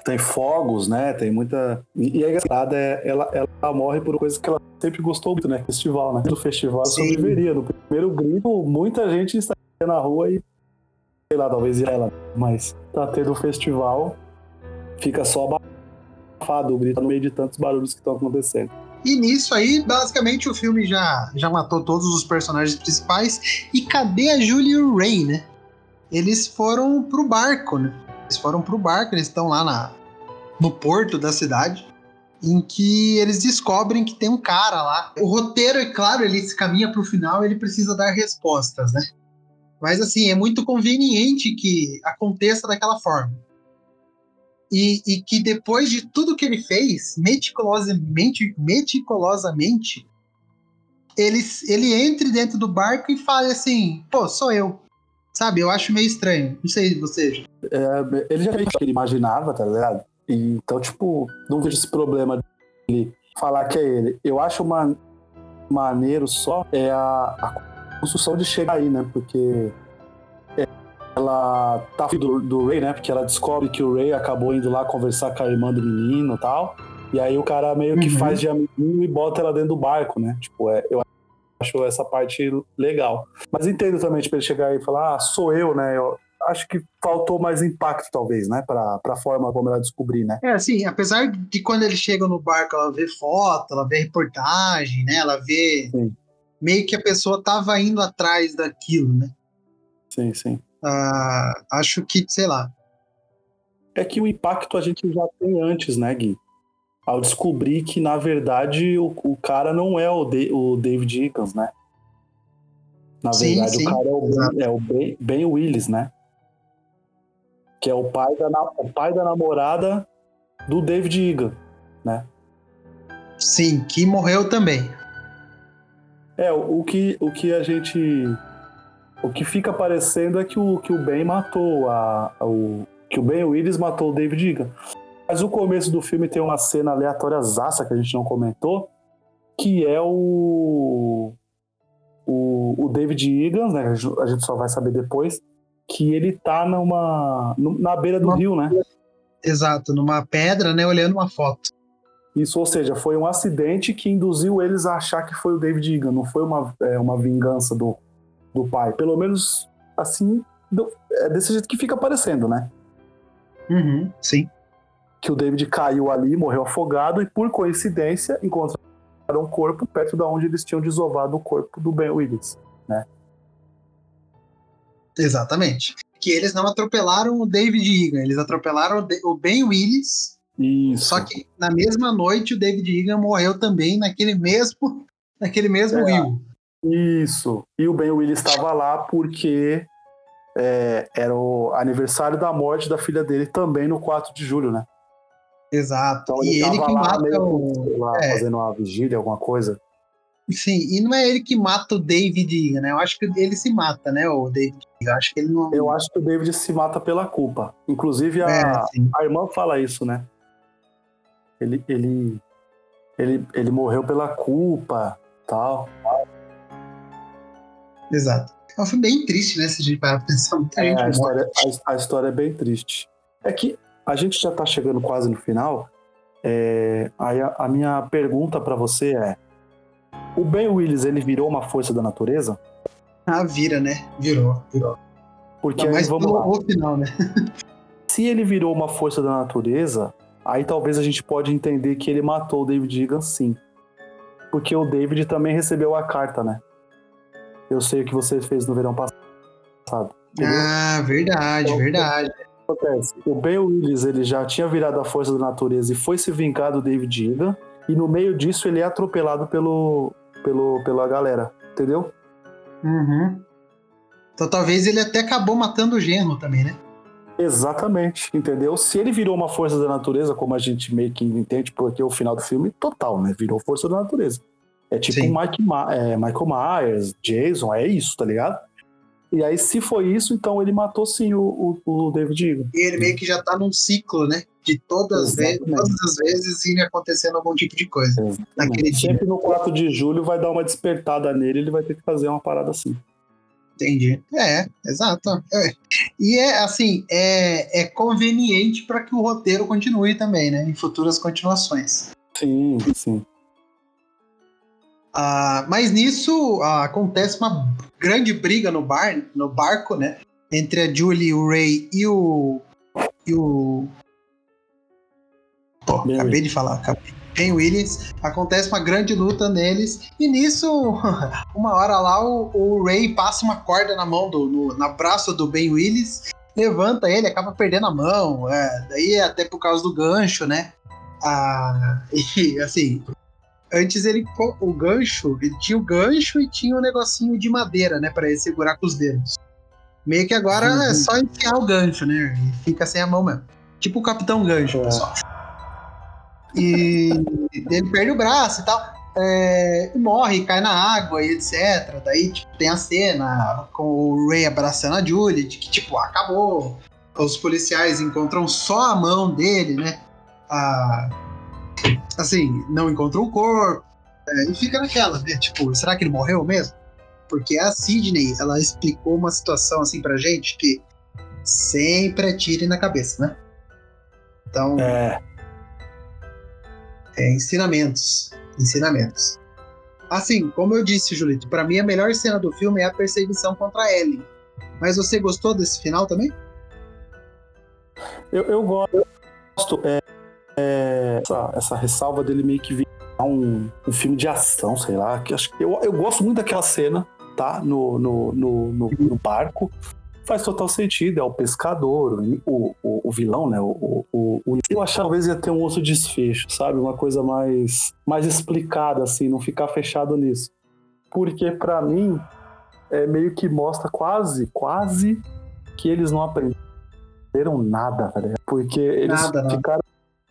Tem fogos, né? Tem muita. E a engraçada é ela, ela morre por coisa que ela sempre gostou muito, né? Festival, né? No festival sobreviveria. No primeiro grito, muita gente está na rua e. Sei lá, talvez ela. Mas tá tendo o festival, fica só abafado o grito no meio de tantos barulhos que estão acontecendo. E nisso aí, basicamente, o filme já, já matou todos os personagens principais. E cadê a Julie e o Ray, né? Eles foram pro barco, né? Eles foram pro barco, eles estão lá na, no porto da cidade, em que eles descobrem que tem um cara lá. O roteiro, é claro, ele se caminha pro final, ele precisa dar respostas, né? Mas assim, é muito conveniente que aconteça daquela forma e, e, que depois de tudo que ele fez, meticulosamente, meticulosamente ele, ele entre dentro do barco e fale assim, pô, sou eu. Sabe, eu acho meio estranho. Não sei você. É, ele já fez o que ele imaginava, tá ligado? Então, tipo, não vejo esse problema de falar que é ele. Eu acho uma, maneiro só é a, a construção de chegar aí, né? Porque ela tá do, do Ray, né? Porque ela descobre que o Ray acabou indo lá conversar com a irmã do menino e tal. E aí o cara meio que uhum. faz de amiguinho e bota ela dentro do barco, né? Tipo, é, eu acho essa parte legal. Mas entendo também, tipo, ele chegar e falar, ah, sou eu, né? Eu acho que faltou mais impacto, talvez, né? Pra, pra forma como ela descobrir, né? É, assim, apesar de quando ele chega no barco, ela vê foto, ela vê reportagem, né? Ela vê sim. Meio que a pessoa tava indo atrás daquilo, né? Sim, sim. Uh, acho que, sei lá. É que o impacto a gente já tem antes, né, Gui? Ao descobrir que, na verdade, o, o cara não é o, de, o David Eagles, né? Na sim, verdade, sim, o cara é o, é o ben, ben, Willis, né? Que é o pai da, o pai da namorada do David Egan, né? Sim, que morreu também. É, o, o, que, o que a gente o que fica parecendo é que o, que o Ben matou a, a o que o Ben Willis matou o David Egan. Mas o começo do filme tem uma cena aleatória zaça que a gente não comentou, que é o o, o David Egan, né? A gente só vai saber depois que ele tá numa na beira do uma, rio, né? Exato, numa pedra, né, olhando uma foto. Isso, ou seja, foi um acidente que induziu eles a achar que foi o David Egan, não foi uma, é, uma vingança do, do pai. Pelo menos assim, é desse jeito que fica aparecendo, né? Uhum, sim. Que o David caiu ali, morreu afogado e por coincidência encontraram um corpo perto da onde eles tinham desovado o corpo do Ben Willis, né? Exatamente. Que eles não atropelaram o David Egan, eles atropelaram o Ben Willis. Isso. Só que na mesma noite o David Egan morreu também naquele mesmo, naquele mesmo é. rio. Isso. E o Ben Willis estava lá porque é, era o aniversário da morte da filha dele também no 4 de julho, né? Exato. Então, ele e ele que mata meio, o. Lá, é. Fazendo uma vigília, alguma coisa. Sim, e não é ele que mata o David, né? Eu acho que ele se mata, né? O David. Eu acho que ele não. Eu acho que o David se mata pela culpa. Inclusive a, é, a irmã fala isso, né? Ele, ele, ele, ele morreu pela culpa, tal. Exato. É um filme bem triste, né? Se a gente parar pra pensar, muita é, gente a história, a, a, história é bem triste. É que a gente já tá chegando quase no final. É, aí a, a minha pergunta para você é: o Ben Willis ele virou uma força da natureza? Ah, vira, né? Virou, virou. Porque aí, vamos lá. Final, né? Se ele virou uma força da natureza, aí talvez a gente pode entender que ele matou o David Egan sim. Porque o David também recebeu a carta, né? Eu sei o que você fez no verão passado. Entendeu? Ah, verdade, então, verdade. Acontece. O Ben Willis ele já tinha virado a força da natureza e foi se vingar do David Egan. E no meio disso ele é atropelado pelo, pelo, pela galera. Entendeu? Uhum. Então talvez ele até acabou matando o genro também, né? Exatamente, entendeu? Se ele virou uma força da natureza, como a gente meio que entende, porque o final do filme, total, né? Virou força da natureza. É tipo Mike, é, Michael Myers, Jason, é isso, tá ligado? E aí, se foi isso, então ele matou sim o, o, o David Eagle. E ele meio que já tá num ciclo, né? De todas, vezes, todas as vezes ir acontecendo algum tipo de coisa. Naquele Sempre dia. no 4 de julho vai dar uma despertada nele, ele vai ter que fazer uma parada assim. Entendi. É, exato. É. E é assim, é, é conveniente para que o roteiro continue também, né? Em futuras continuações. Sim, sim. Ah, mas nisso ah, acontece uma grande briga no bar, no barco, né? Entre a Julie, o Ray e o. E o. Pô, acabei de falar, acabei. Ben Williams, acontece uma grande luta neles, e nisso, uma hora lá, o, o Ray passa uma corda na mão do no, na braço do Ben Willis, levanta ele, acaba perdendo a mão, é, daí é até por causa do gancho, né? Ah, e assim, antes ele o gancho, ele tinha o gancho e tinha um negocinho de madeira, né, para ele segurar com os dedos. Meio que agora uhum. é só enfiar o gancho, né? E fica sem a mão mesmo. Tipo o Capitão Gancho, é. pessoal. E ele perde o braço e tal. É, morre, cai na água e etc. Daí tipo, tem a cena com o Ray abraçando a Julie, de que tipo, acabou. Os policiais encontram só a mão dele, né? Assim, não encontram o corpo. É, e fica naquela, né? Tipo, será que ele morreu mesmo? Porque a Sidney, ela explicou uma situação assim pra gente que sempre atire na cabeça, né? Então. É. É, ensinamentos. Ensinamentos. Assim, como eu disse, Julito, para mim a melhor cena do filme é a perseguição contra Ellen. Mas você gostou desse final também? Eu, eu gosto. É, é, essa, essa, ressalva dele meio que virar um, um filme de ação, sei lá. Que acho, eu, eu gosto muito daquela cena, tá? No, no, no, no, no barco faz total sentido, é o pescador, o, o, o vilão, né? O, o, o, eu achava que talvez ia ter um outro desfecho, sabe? Uma coisa mais, mais explicada, assim, não ficar fechado nisso. Porque, para mim, é meio que mostra quase, quase que eles não aprenderam nada, tá Porque eles nada, ficaram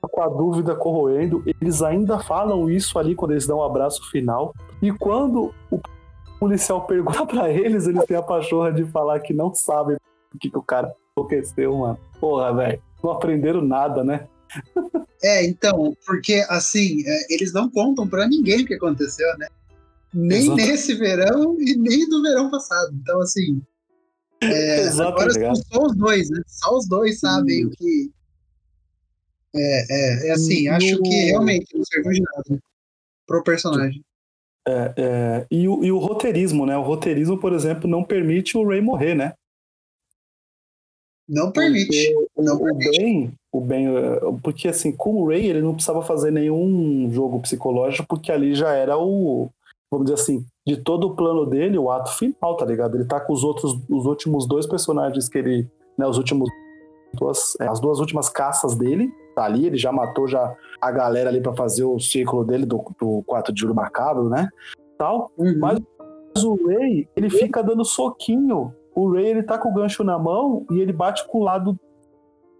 não. com a dúvida corroendo, eles ainda falam isso ali quando eles dão o um abraço final. E quando o policial pergunta pra eles, eles têm a pachorra de falar que não sabem o que, que o cara enlouqueceu, mano. Porra, velho. Não aprenderam nada, né? É, então, porque assim, é, eles não contam para ninguém o que aconteceu, né? Nem Exato. nesse verão e nem do verão passado. Então, assim. É, Exato, agora tá são só os dois, né? Só os dois sabem hum. o que. É, é, é assim, acho que realmente não serviu de nada pro personagem. É, é, e, o, e o roteirismo, né? O roteirismo, por exemplo, não permite o Ray morrer, né? Não permite. não o, permite. bem, o bem, é, porque assim, com o Ray ele não precisava fazer nenhum jogo psicológico, porque ali já era o, vamos dizer assim, de todo o plano dele, o ato final, tá ligado? Ele tá com os outros, os últimos dois personagens que ele, né, os últimos duas, as duas últimas caças dele, tá ali, ele já matou já a galera ali para fazer o ciclo dele do, do 4 de Juro Macabro, né? Tal. Uhum. Mas o Ray, ele fica dando soquinho. O Ray, ele tá com o gancho na mão e ele bate com o lado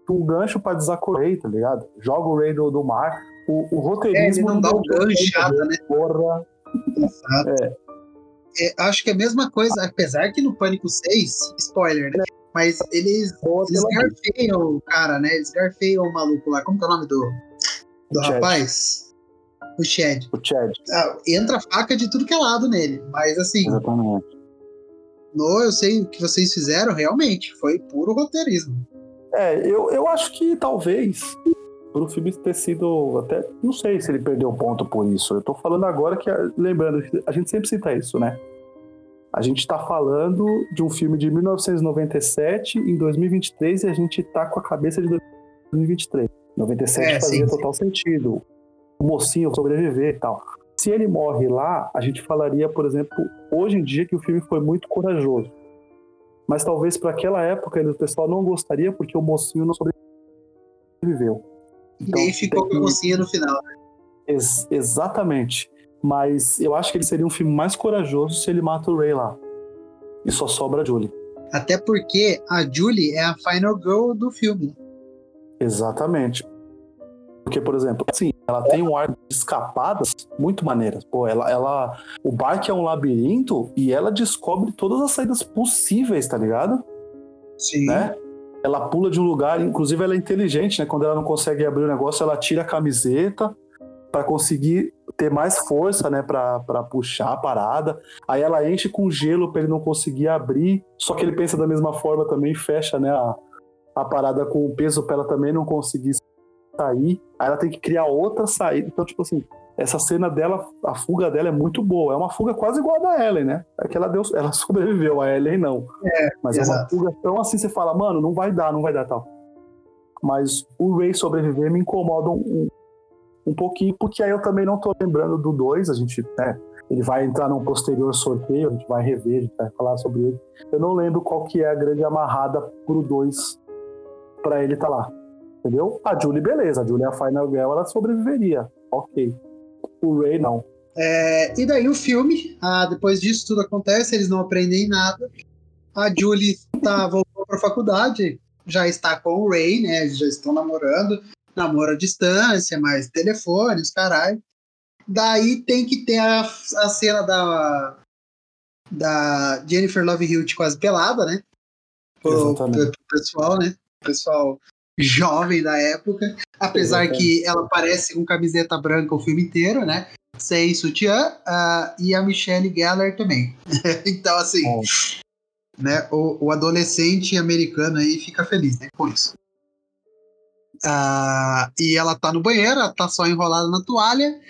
do gancho pra desacorrer, tá ligado? Joga o Ray do, do mar. O, o roteirismo... É, ele não dá o ganchada, né? Porra. Exato. É. É, acho que é a mesma coisa, apesar que no Pânico 6, spoiler, né? Mas eles, eles garfeiam o cara, né? Eles garfeiam o maluco lá. Como que é o nome do, do rapaz? O Chad. O Chad. Ah, entra faca de tudo que é lado nele. Mas assim. Exatamente. No, eu sei o que vocês fizeram, realmente. Foi puro roteirismo. É, eu, eu acho que talvez o filme ter sido até. Não sei se ele perdeu ponto por isso. Eu tô falando agora que. Lembrando, a gente sempre cita isso, né? A gente está falando de um filme de 1997 em 2023 e a gente está com a cabeça de 2023. 97 é, fazia sim, total sim. sentido. O mocinho sobreviver e tal. Se ele morre lá, a gente falaria, por exemplo, hoje em dia que o filme foi muito corajoso. Mas talvez para aquela época o pessoal não gostaria porque o mocinho não sobreviveu. Então, e aí ficou com a mocinha no final. Ex exatamente. Mas eu acho que ele seria um filme mais corajoso se ele mata o Ray lá. E só sobra a Julie. Até porque a Julie é a final girl do filme. Exatamente. Porque, por exemplo, assim, ela tem um ar de escapadas muito maneiras. Pô, ela, ela. O barco é um labirinto e ela descobre todas as saídas possíveis, tá ligado? Sim. Né? Ela pula de um lugar, inclusive ela é inteligente, né? Quando ela não consegue abrir o negócio, ela tira a camiseta para conseguir ter mais força, né, para puxar a parada. Aí ela enche com gelo para ele não conseguir abrir, só que ele pensa da mesma forma também, fecha, né, a, a parada com o peso para ela também não conseguir sair. Aí ela tem que criar outra saída. Então, tipo assim, essa cena dela, a fuga dela é muito boa. É uma fuga quase igual a da Ellen, né? É que ela, deu, ela sobreviveu, a Ellen não. É, Mas exato. é uma fuga tão assim, você fala, mano, não vai dar, não vai dar tal. Mas o Ray sobreviver me incomoda um, um pouquinho, porque aí eu também não tô lembrando do 2, a gente, né, ele vai entrar num posterior sorteio, a gente vai rever, a gente vai falar sobre ele. Eu não lembro qual que é a grande amarrada pro 2 para ele estar tá lá. Entendeu? A Julie, beleza, a Julie é a Final Girl, ela sobreviveria. Ok. O Ray, não. É, e daí o filme, ah, depois disso tudo acontece, eles não aprendem nada. A Julie tá, voltou pra faculdade, já está com o Ray, né? Eles já estão namorando namoro à distância, mais telefones, caralho. Daí tem que ter a, a cena da, da Jennifer Love Hewitt quase pelada, né? Pro, pro, pro pessoal, né? Pessoal jovem da época. Apesar Exatamente. que ela parece com camiseta branca o filme inteiro, né? Sem sutiã. Uh, e a Michelle Geller também. então, assim, né? O, o adolescente americano aí fica feliz, né? Com isso. Uh, e ela tá no banheiro, ela tá só enrolada na toalha.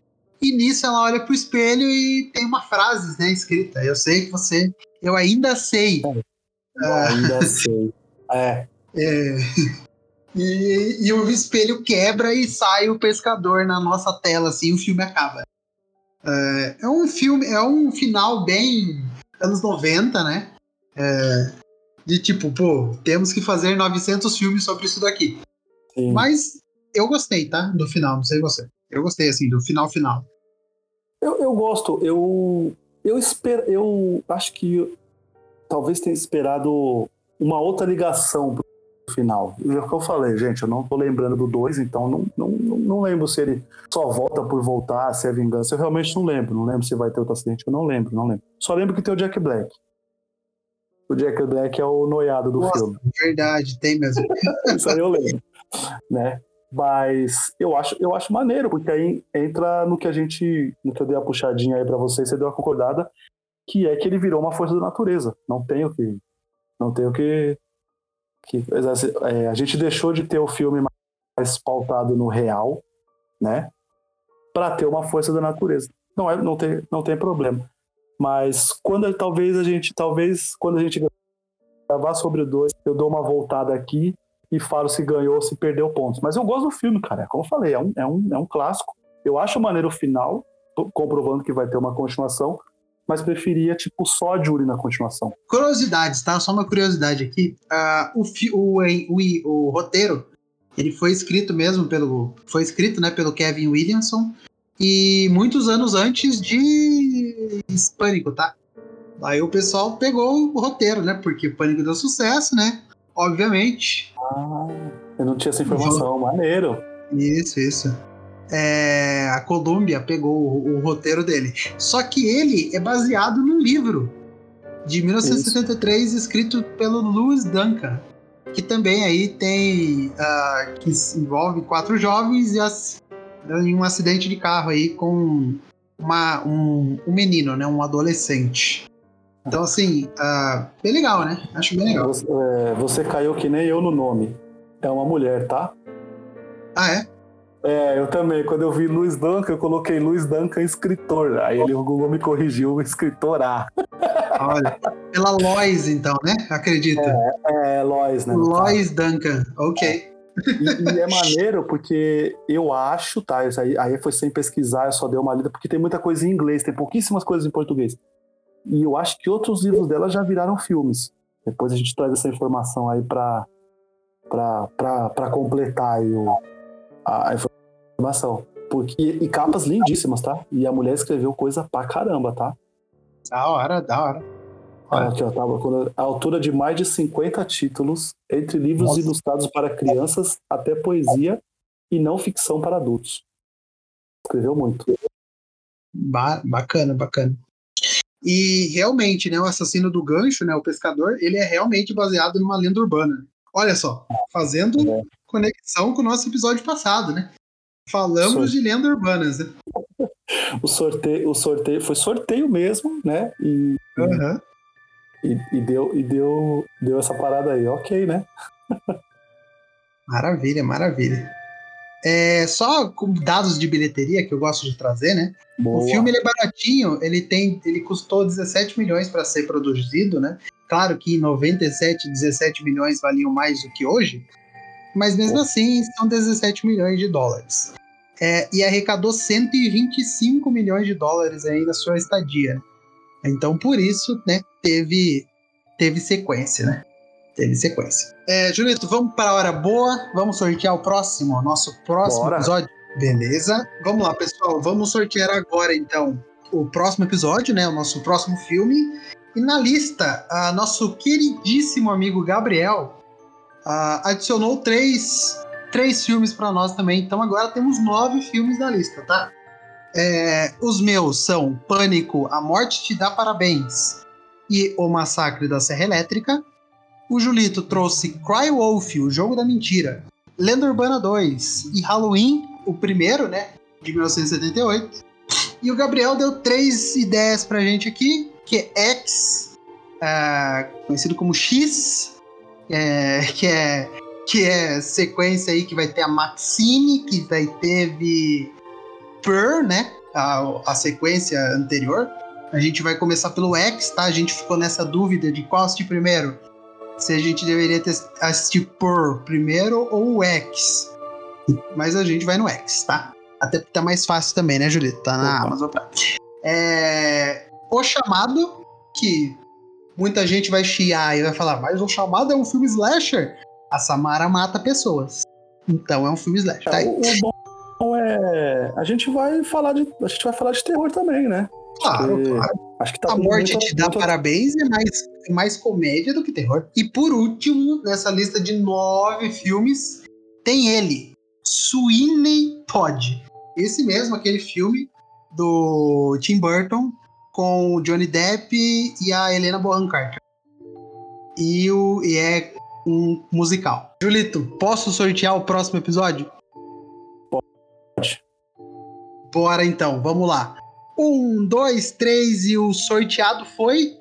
E nisso ela olha pro espelho e tem uma frase, né, escrita. Eu sei que você. Eu ainda sei. Eu ainda uh, sei. É. é. E, e, o espelho quebra e sai o pescador na nossa tela, assim, o filme acaba. É, é um filme, é um final bem anos 90, né? É, de tipo, pô, temos que fazer 900 filmes sobre isso daqui. Sim. Mas eu gostei, tá? Do final, não sei você. Eu gostei, assim, do final final. Eu, eu gosto. Eu, eu espero. Eu acho que talvez tenha esperado uma outra ligação pro final. É o que eu falei, gente, eu não tô lembrando do 2, então não, não, não, lembro se ele só volta por voltar, se é vingança. Eu realmente não lembro. Não lembro se vai ter outro acidente. Eu não lembro, não lembro. Só lembro que tem o Jack Black. O Jack Black é o noiado do Nossa, filme. Verdade, tem mesmo. Isso aí eu lembro né? Mas eu acho, eu acho maneiro, porque aí entra no que a gente, no que eu dei a puxadinha aí para vocês, você deu a concordada, que é que ele virou uma força da natureza. Não tenho que, não tenho que, que é, a gente deixou de ter o filme mais pautado no real, né? Para ter uma força da natureza. Não é, não tem, não tem problema. Mas quando talvez a gente, talvez quando a gente gravar sobre o 2, eu dou uma voltada aqui e falo se ganhou ou se perdeu pontos. Mas eu gosto do filme, cara. Como eu falei, é um, é um, é um clássico. Eu acho maneiro o final, comprovando que vai ter uma continuação, mas preferia, tipo, só a Julie na continuação. Curiosidades, tá? Só uma curiosidade aqui. Uh, o, o, o, o, roteiro, ele foi escrito mesmo pelo... Foi escrito, né, pelo Kevin Williamson e muitos anos antes de Pânico, tá? Aí o pessoal pegou o roteiro, né? Porque o Pânico deu sucesso, né? Obviamente. Ah, eu não tinha essa informação, maneiro. Isso, isso. É, a Columbia pegou o, o, roteiro dele. Só que ele é baseado num livro de 1973 isso. escrito pelo Louis Duncan, que também aí tem uh, que envolve quatro jovens e as, em um acidente de carro aí com uma, um, um menino, né, um adolescente. Então, assim, uh, bem legal, né? Acho bem legal. Você, é, você, caiu que nem eu no nome. É uma mulher, tá? Ah, é? É, eu também. Quando eu vi Luiz Duncan, eu coloquei Luiz Duncan escritor. Aí ele, o Google me corrigiu, escritor A. Olha, pela Lois, então, né? Acredita. É, é Lois, né? Lois Duncan, ok. E, e, é maneiro porque eu acho, tá? Aí, aí foi sem pesquisar, eu só dei uma lida, porque tem muita coisa em inglês, tem pouquíssimas coisas em português. E eu acho que outros livros dela já viraram filmes. Depois a gente traz essa informação aí para para completar o, a, a, informação. Porque, e, e capas lindíssimas, tá? E a mulher escreveu coisa pra caramba, tá? Da hora, da hora. Olha. Aqui, ó, tava a altura de mais de 50 títulos, entre livros Nossa. ilustrados para crianças até poesia e não ficção para adultos. Escreveu muito. Ba bacana, bacana. E realmente, né, o assassino do gancho, né, o pescador, ele é realmente baseado numa lenda urbana. Olha só, fazendo é. conexão com o nosso episódio passado, né? Falamos de lenda urbanas, né? o sorteio, o sorteio foi sorteio mesmo, né? E, uhum. e, e, deu, e deu, deu essa parada aí, ok, né? maravilha, maravilha. É, só com dados de bilheteria que eu gosto de trazer, né? Boa. O filme ele é baratinho, ele tem, ele custou 17 milhões para ser produzido, né? Claro que em 97, 17 milhões valiam mais do que hoje, mas mesmo assim são 17 milhões de dólares. É, e arrecadou 125 milhões de dólares aí na sua estadia. Então por isso, né, teve teve sequência, né? Teve sequência. É, Julito, vamos para a hora boa. Vamos sortear o próximo, nosso próximo Bora. episódio. Beleza? Vamos lá, pessoal. Vamos sortear agora, então, o próximo episódio, né? O nosso próximo filme. E na lista, uh, nosso queridíssimo amigo Gabriel uh, adicionou três, três filmes para nós também. Então agora temos nove filmes na lista, tá? É, os meus são Pânico, A Morte Te Dá Parabéns e O Massacre da Serra Elétrica. O Julito trouxe Cry Wolf, o jogo da mentira, Lenda Urbana 2 e Halloween, o primeiro, né, de 1978. E o Gabriel deu três ideias pra gente aqui, que é X, uh, conhecido como X, é, que é que é sequência aí que vai ter a Maxine, que vai teve Per, né, a, a sequência anterior. A gente vai começar pelo X, tá? A gente ficou nessa dúvida de qual assistir primeiro se a gente deveria ter assistir por primeiro ou o X. Mas a gente vai no X, tá? Até porque tá mais fácil também, né, Julito? Tá na Opa. Amazon Prime. É... O Chamado, que muita gente vai chiar e vai falar, mas O Chamado é um filme slasher. A Samara mata pessoas. Então é um filme slasher. Tá é, o, o bom é... A gente vai falar de... A gente vai falar de terror também, né? Claro, claro. Acho que tá a morte te dá parabéns é mais, é mais comédia do que terror. E por último, nessa lista de nove filmes, tem ele, Sweeney Todd. Esse mesmo, aquele filme do Tim Burton com o Johnny Depp e a Helena Bonham Carter. E, o, e é um musical. Julito, posso sortear o próximo episódio? Pode. Bora então, vamos lá. Um, dois, três e o sorteado foi.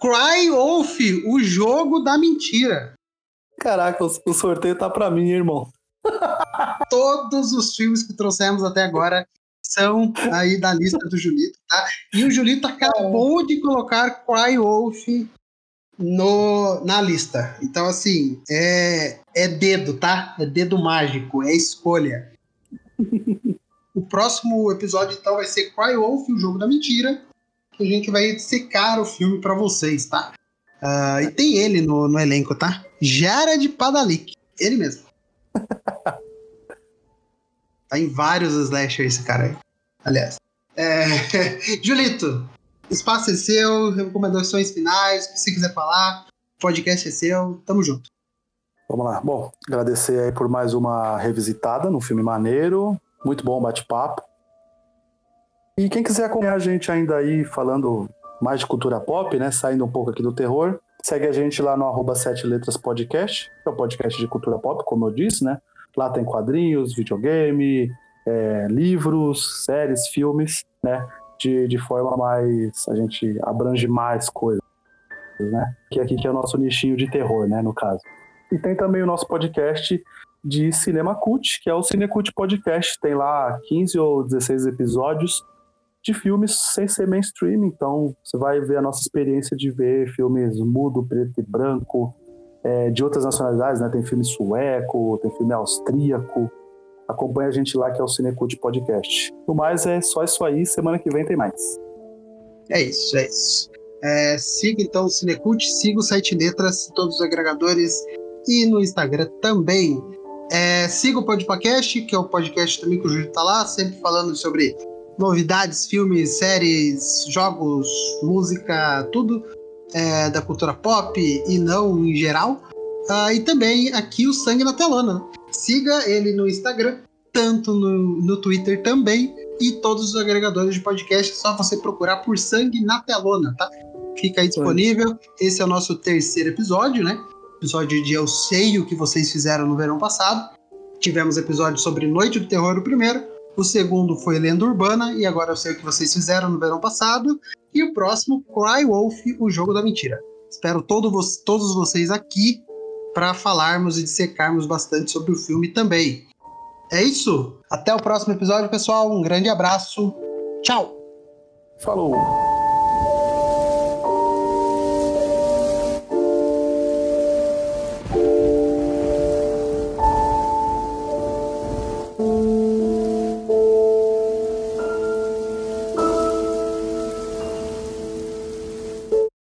Cry Wolf, o jogo da mentira. Caraca, o sorteio tá pra mim, irmão. Todos os filmes que trouxemos até agora são aí da lista do Julito, tá? E o Julito acabou de colocar Cry Wolf no, na lista. Então, assim, é, é dedo, tá? É dedo mágico, é escolha. O próximo episódio, então, vai ser Cry Wolf, o jogo da mentira. Que a gente vai secar o filme para vocês, tá? Uh, e tem ele no, no elenco, tá? Jared Padalik. Ele mesmo. tá em vários slashers esse cara aí. Aliás. É... Julito, espaço é seu, recomendações finais, o que você quiser falar, podcast é seu, tamo junto. Vamos lá. Bom, agradecer aí por mais uma revisitada no filme maneiro. Muito bom bate-papo. E quem quiser acompanhar a gente ainda aí falando mais de cultura pop, né? Saindo um pouco aqui do terror, segue a gente lá no arroba Sete Letras Podcast, que é o podcast de cultura pop, como eu disse, né? Lá tem quadrinhos, videogame, é, livros, séries, filmes, né? De, de forma mais. A gente abrange mais coisas, né? Que aqui que é o nosso nichinho de terror, né? No caso. E tem também o nosso podcast de Cinema Cult, que é o Cinecult Podcast. Tem lá 15 ou 16 episódios de filmes sem ser mainstream. Então, você vai ver a nossa experiência de ver filmes mudo, preto e branco, é, de outras nacionalidades, né? Tem filme sueco, tem filme austríaco. Acompanha a gente lá, que é o Cinecult Podcast. O mais é só isso aí. Semana que vem tem mais. É isso, é isso. É, siga então o Cinecult, siga o site Letras, todos os agregadores e no Instagram também. É, siga o Podpacast, que é o podcast também que o Júlio tá lá, sempre falando sobre novidades, filmes, séries, jogos, música, tudo é, da cultura pop e não em geral. Ah, e também aqui o Sangue na Telona. Né? Siga ele no Instagram, tanto no, no Twitter também, e todos os agregadores de podcast. É só você procurar por Sangue na Telona, tá? Fica aí disponível. Esse é o nosso terceiro episódio, né? Episódio de Eu Sei o que vocês fizeram no verão passado. Tivemos episódio sobre Noite do Terror, o primeiro. O segundo foi Lenda Urbana, e agora eu sei o que vocês fizeram no verão passado. E o próximo, Cry Wolf, o jogo da mentira. Espero todo vo todos vocês aqui para falarmos e dissecarmos bastante sobre o filme também. É isso. Até o próximo episódio, pessoal. Um grande abraço. Tchau. Falou.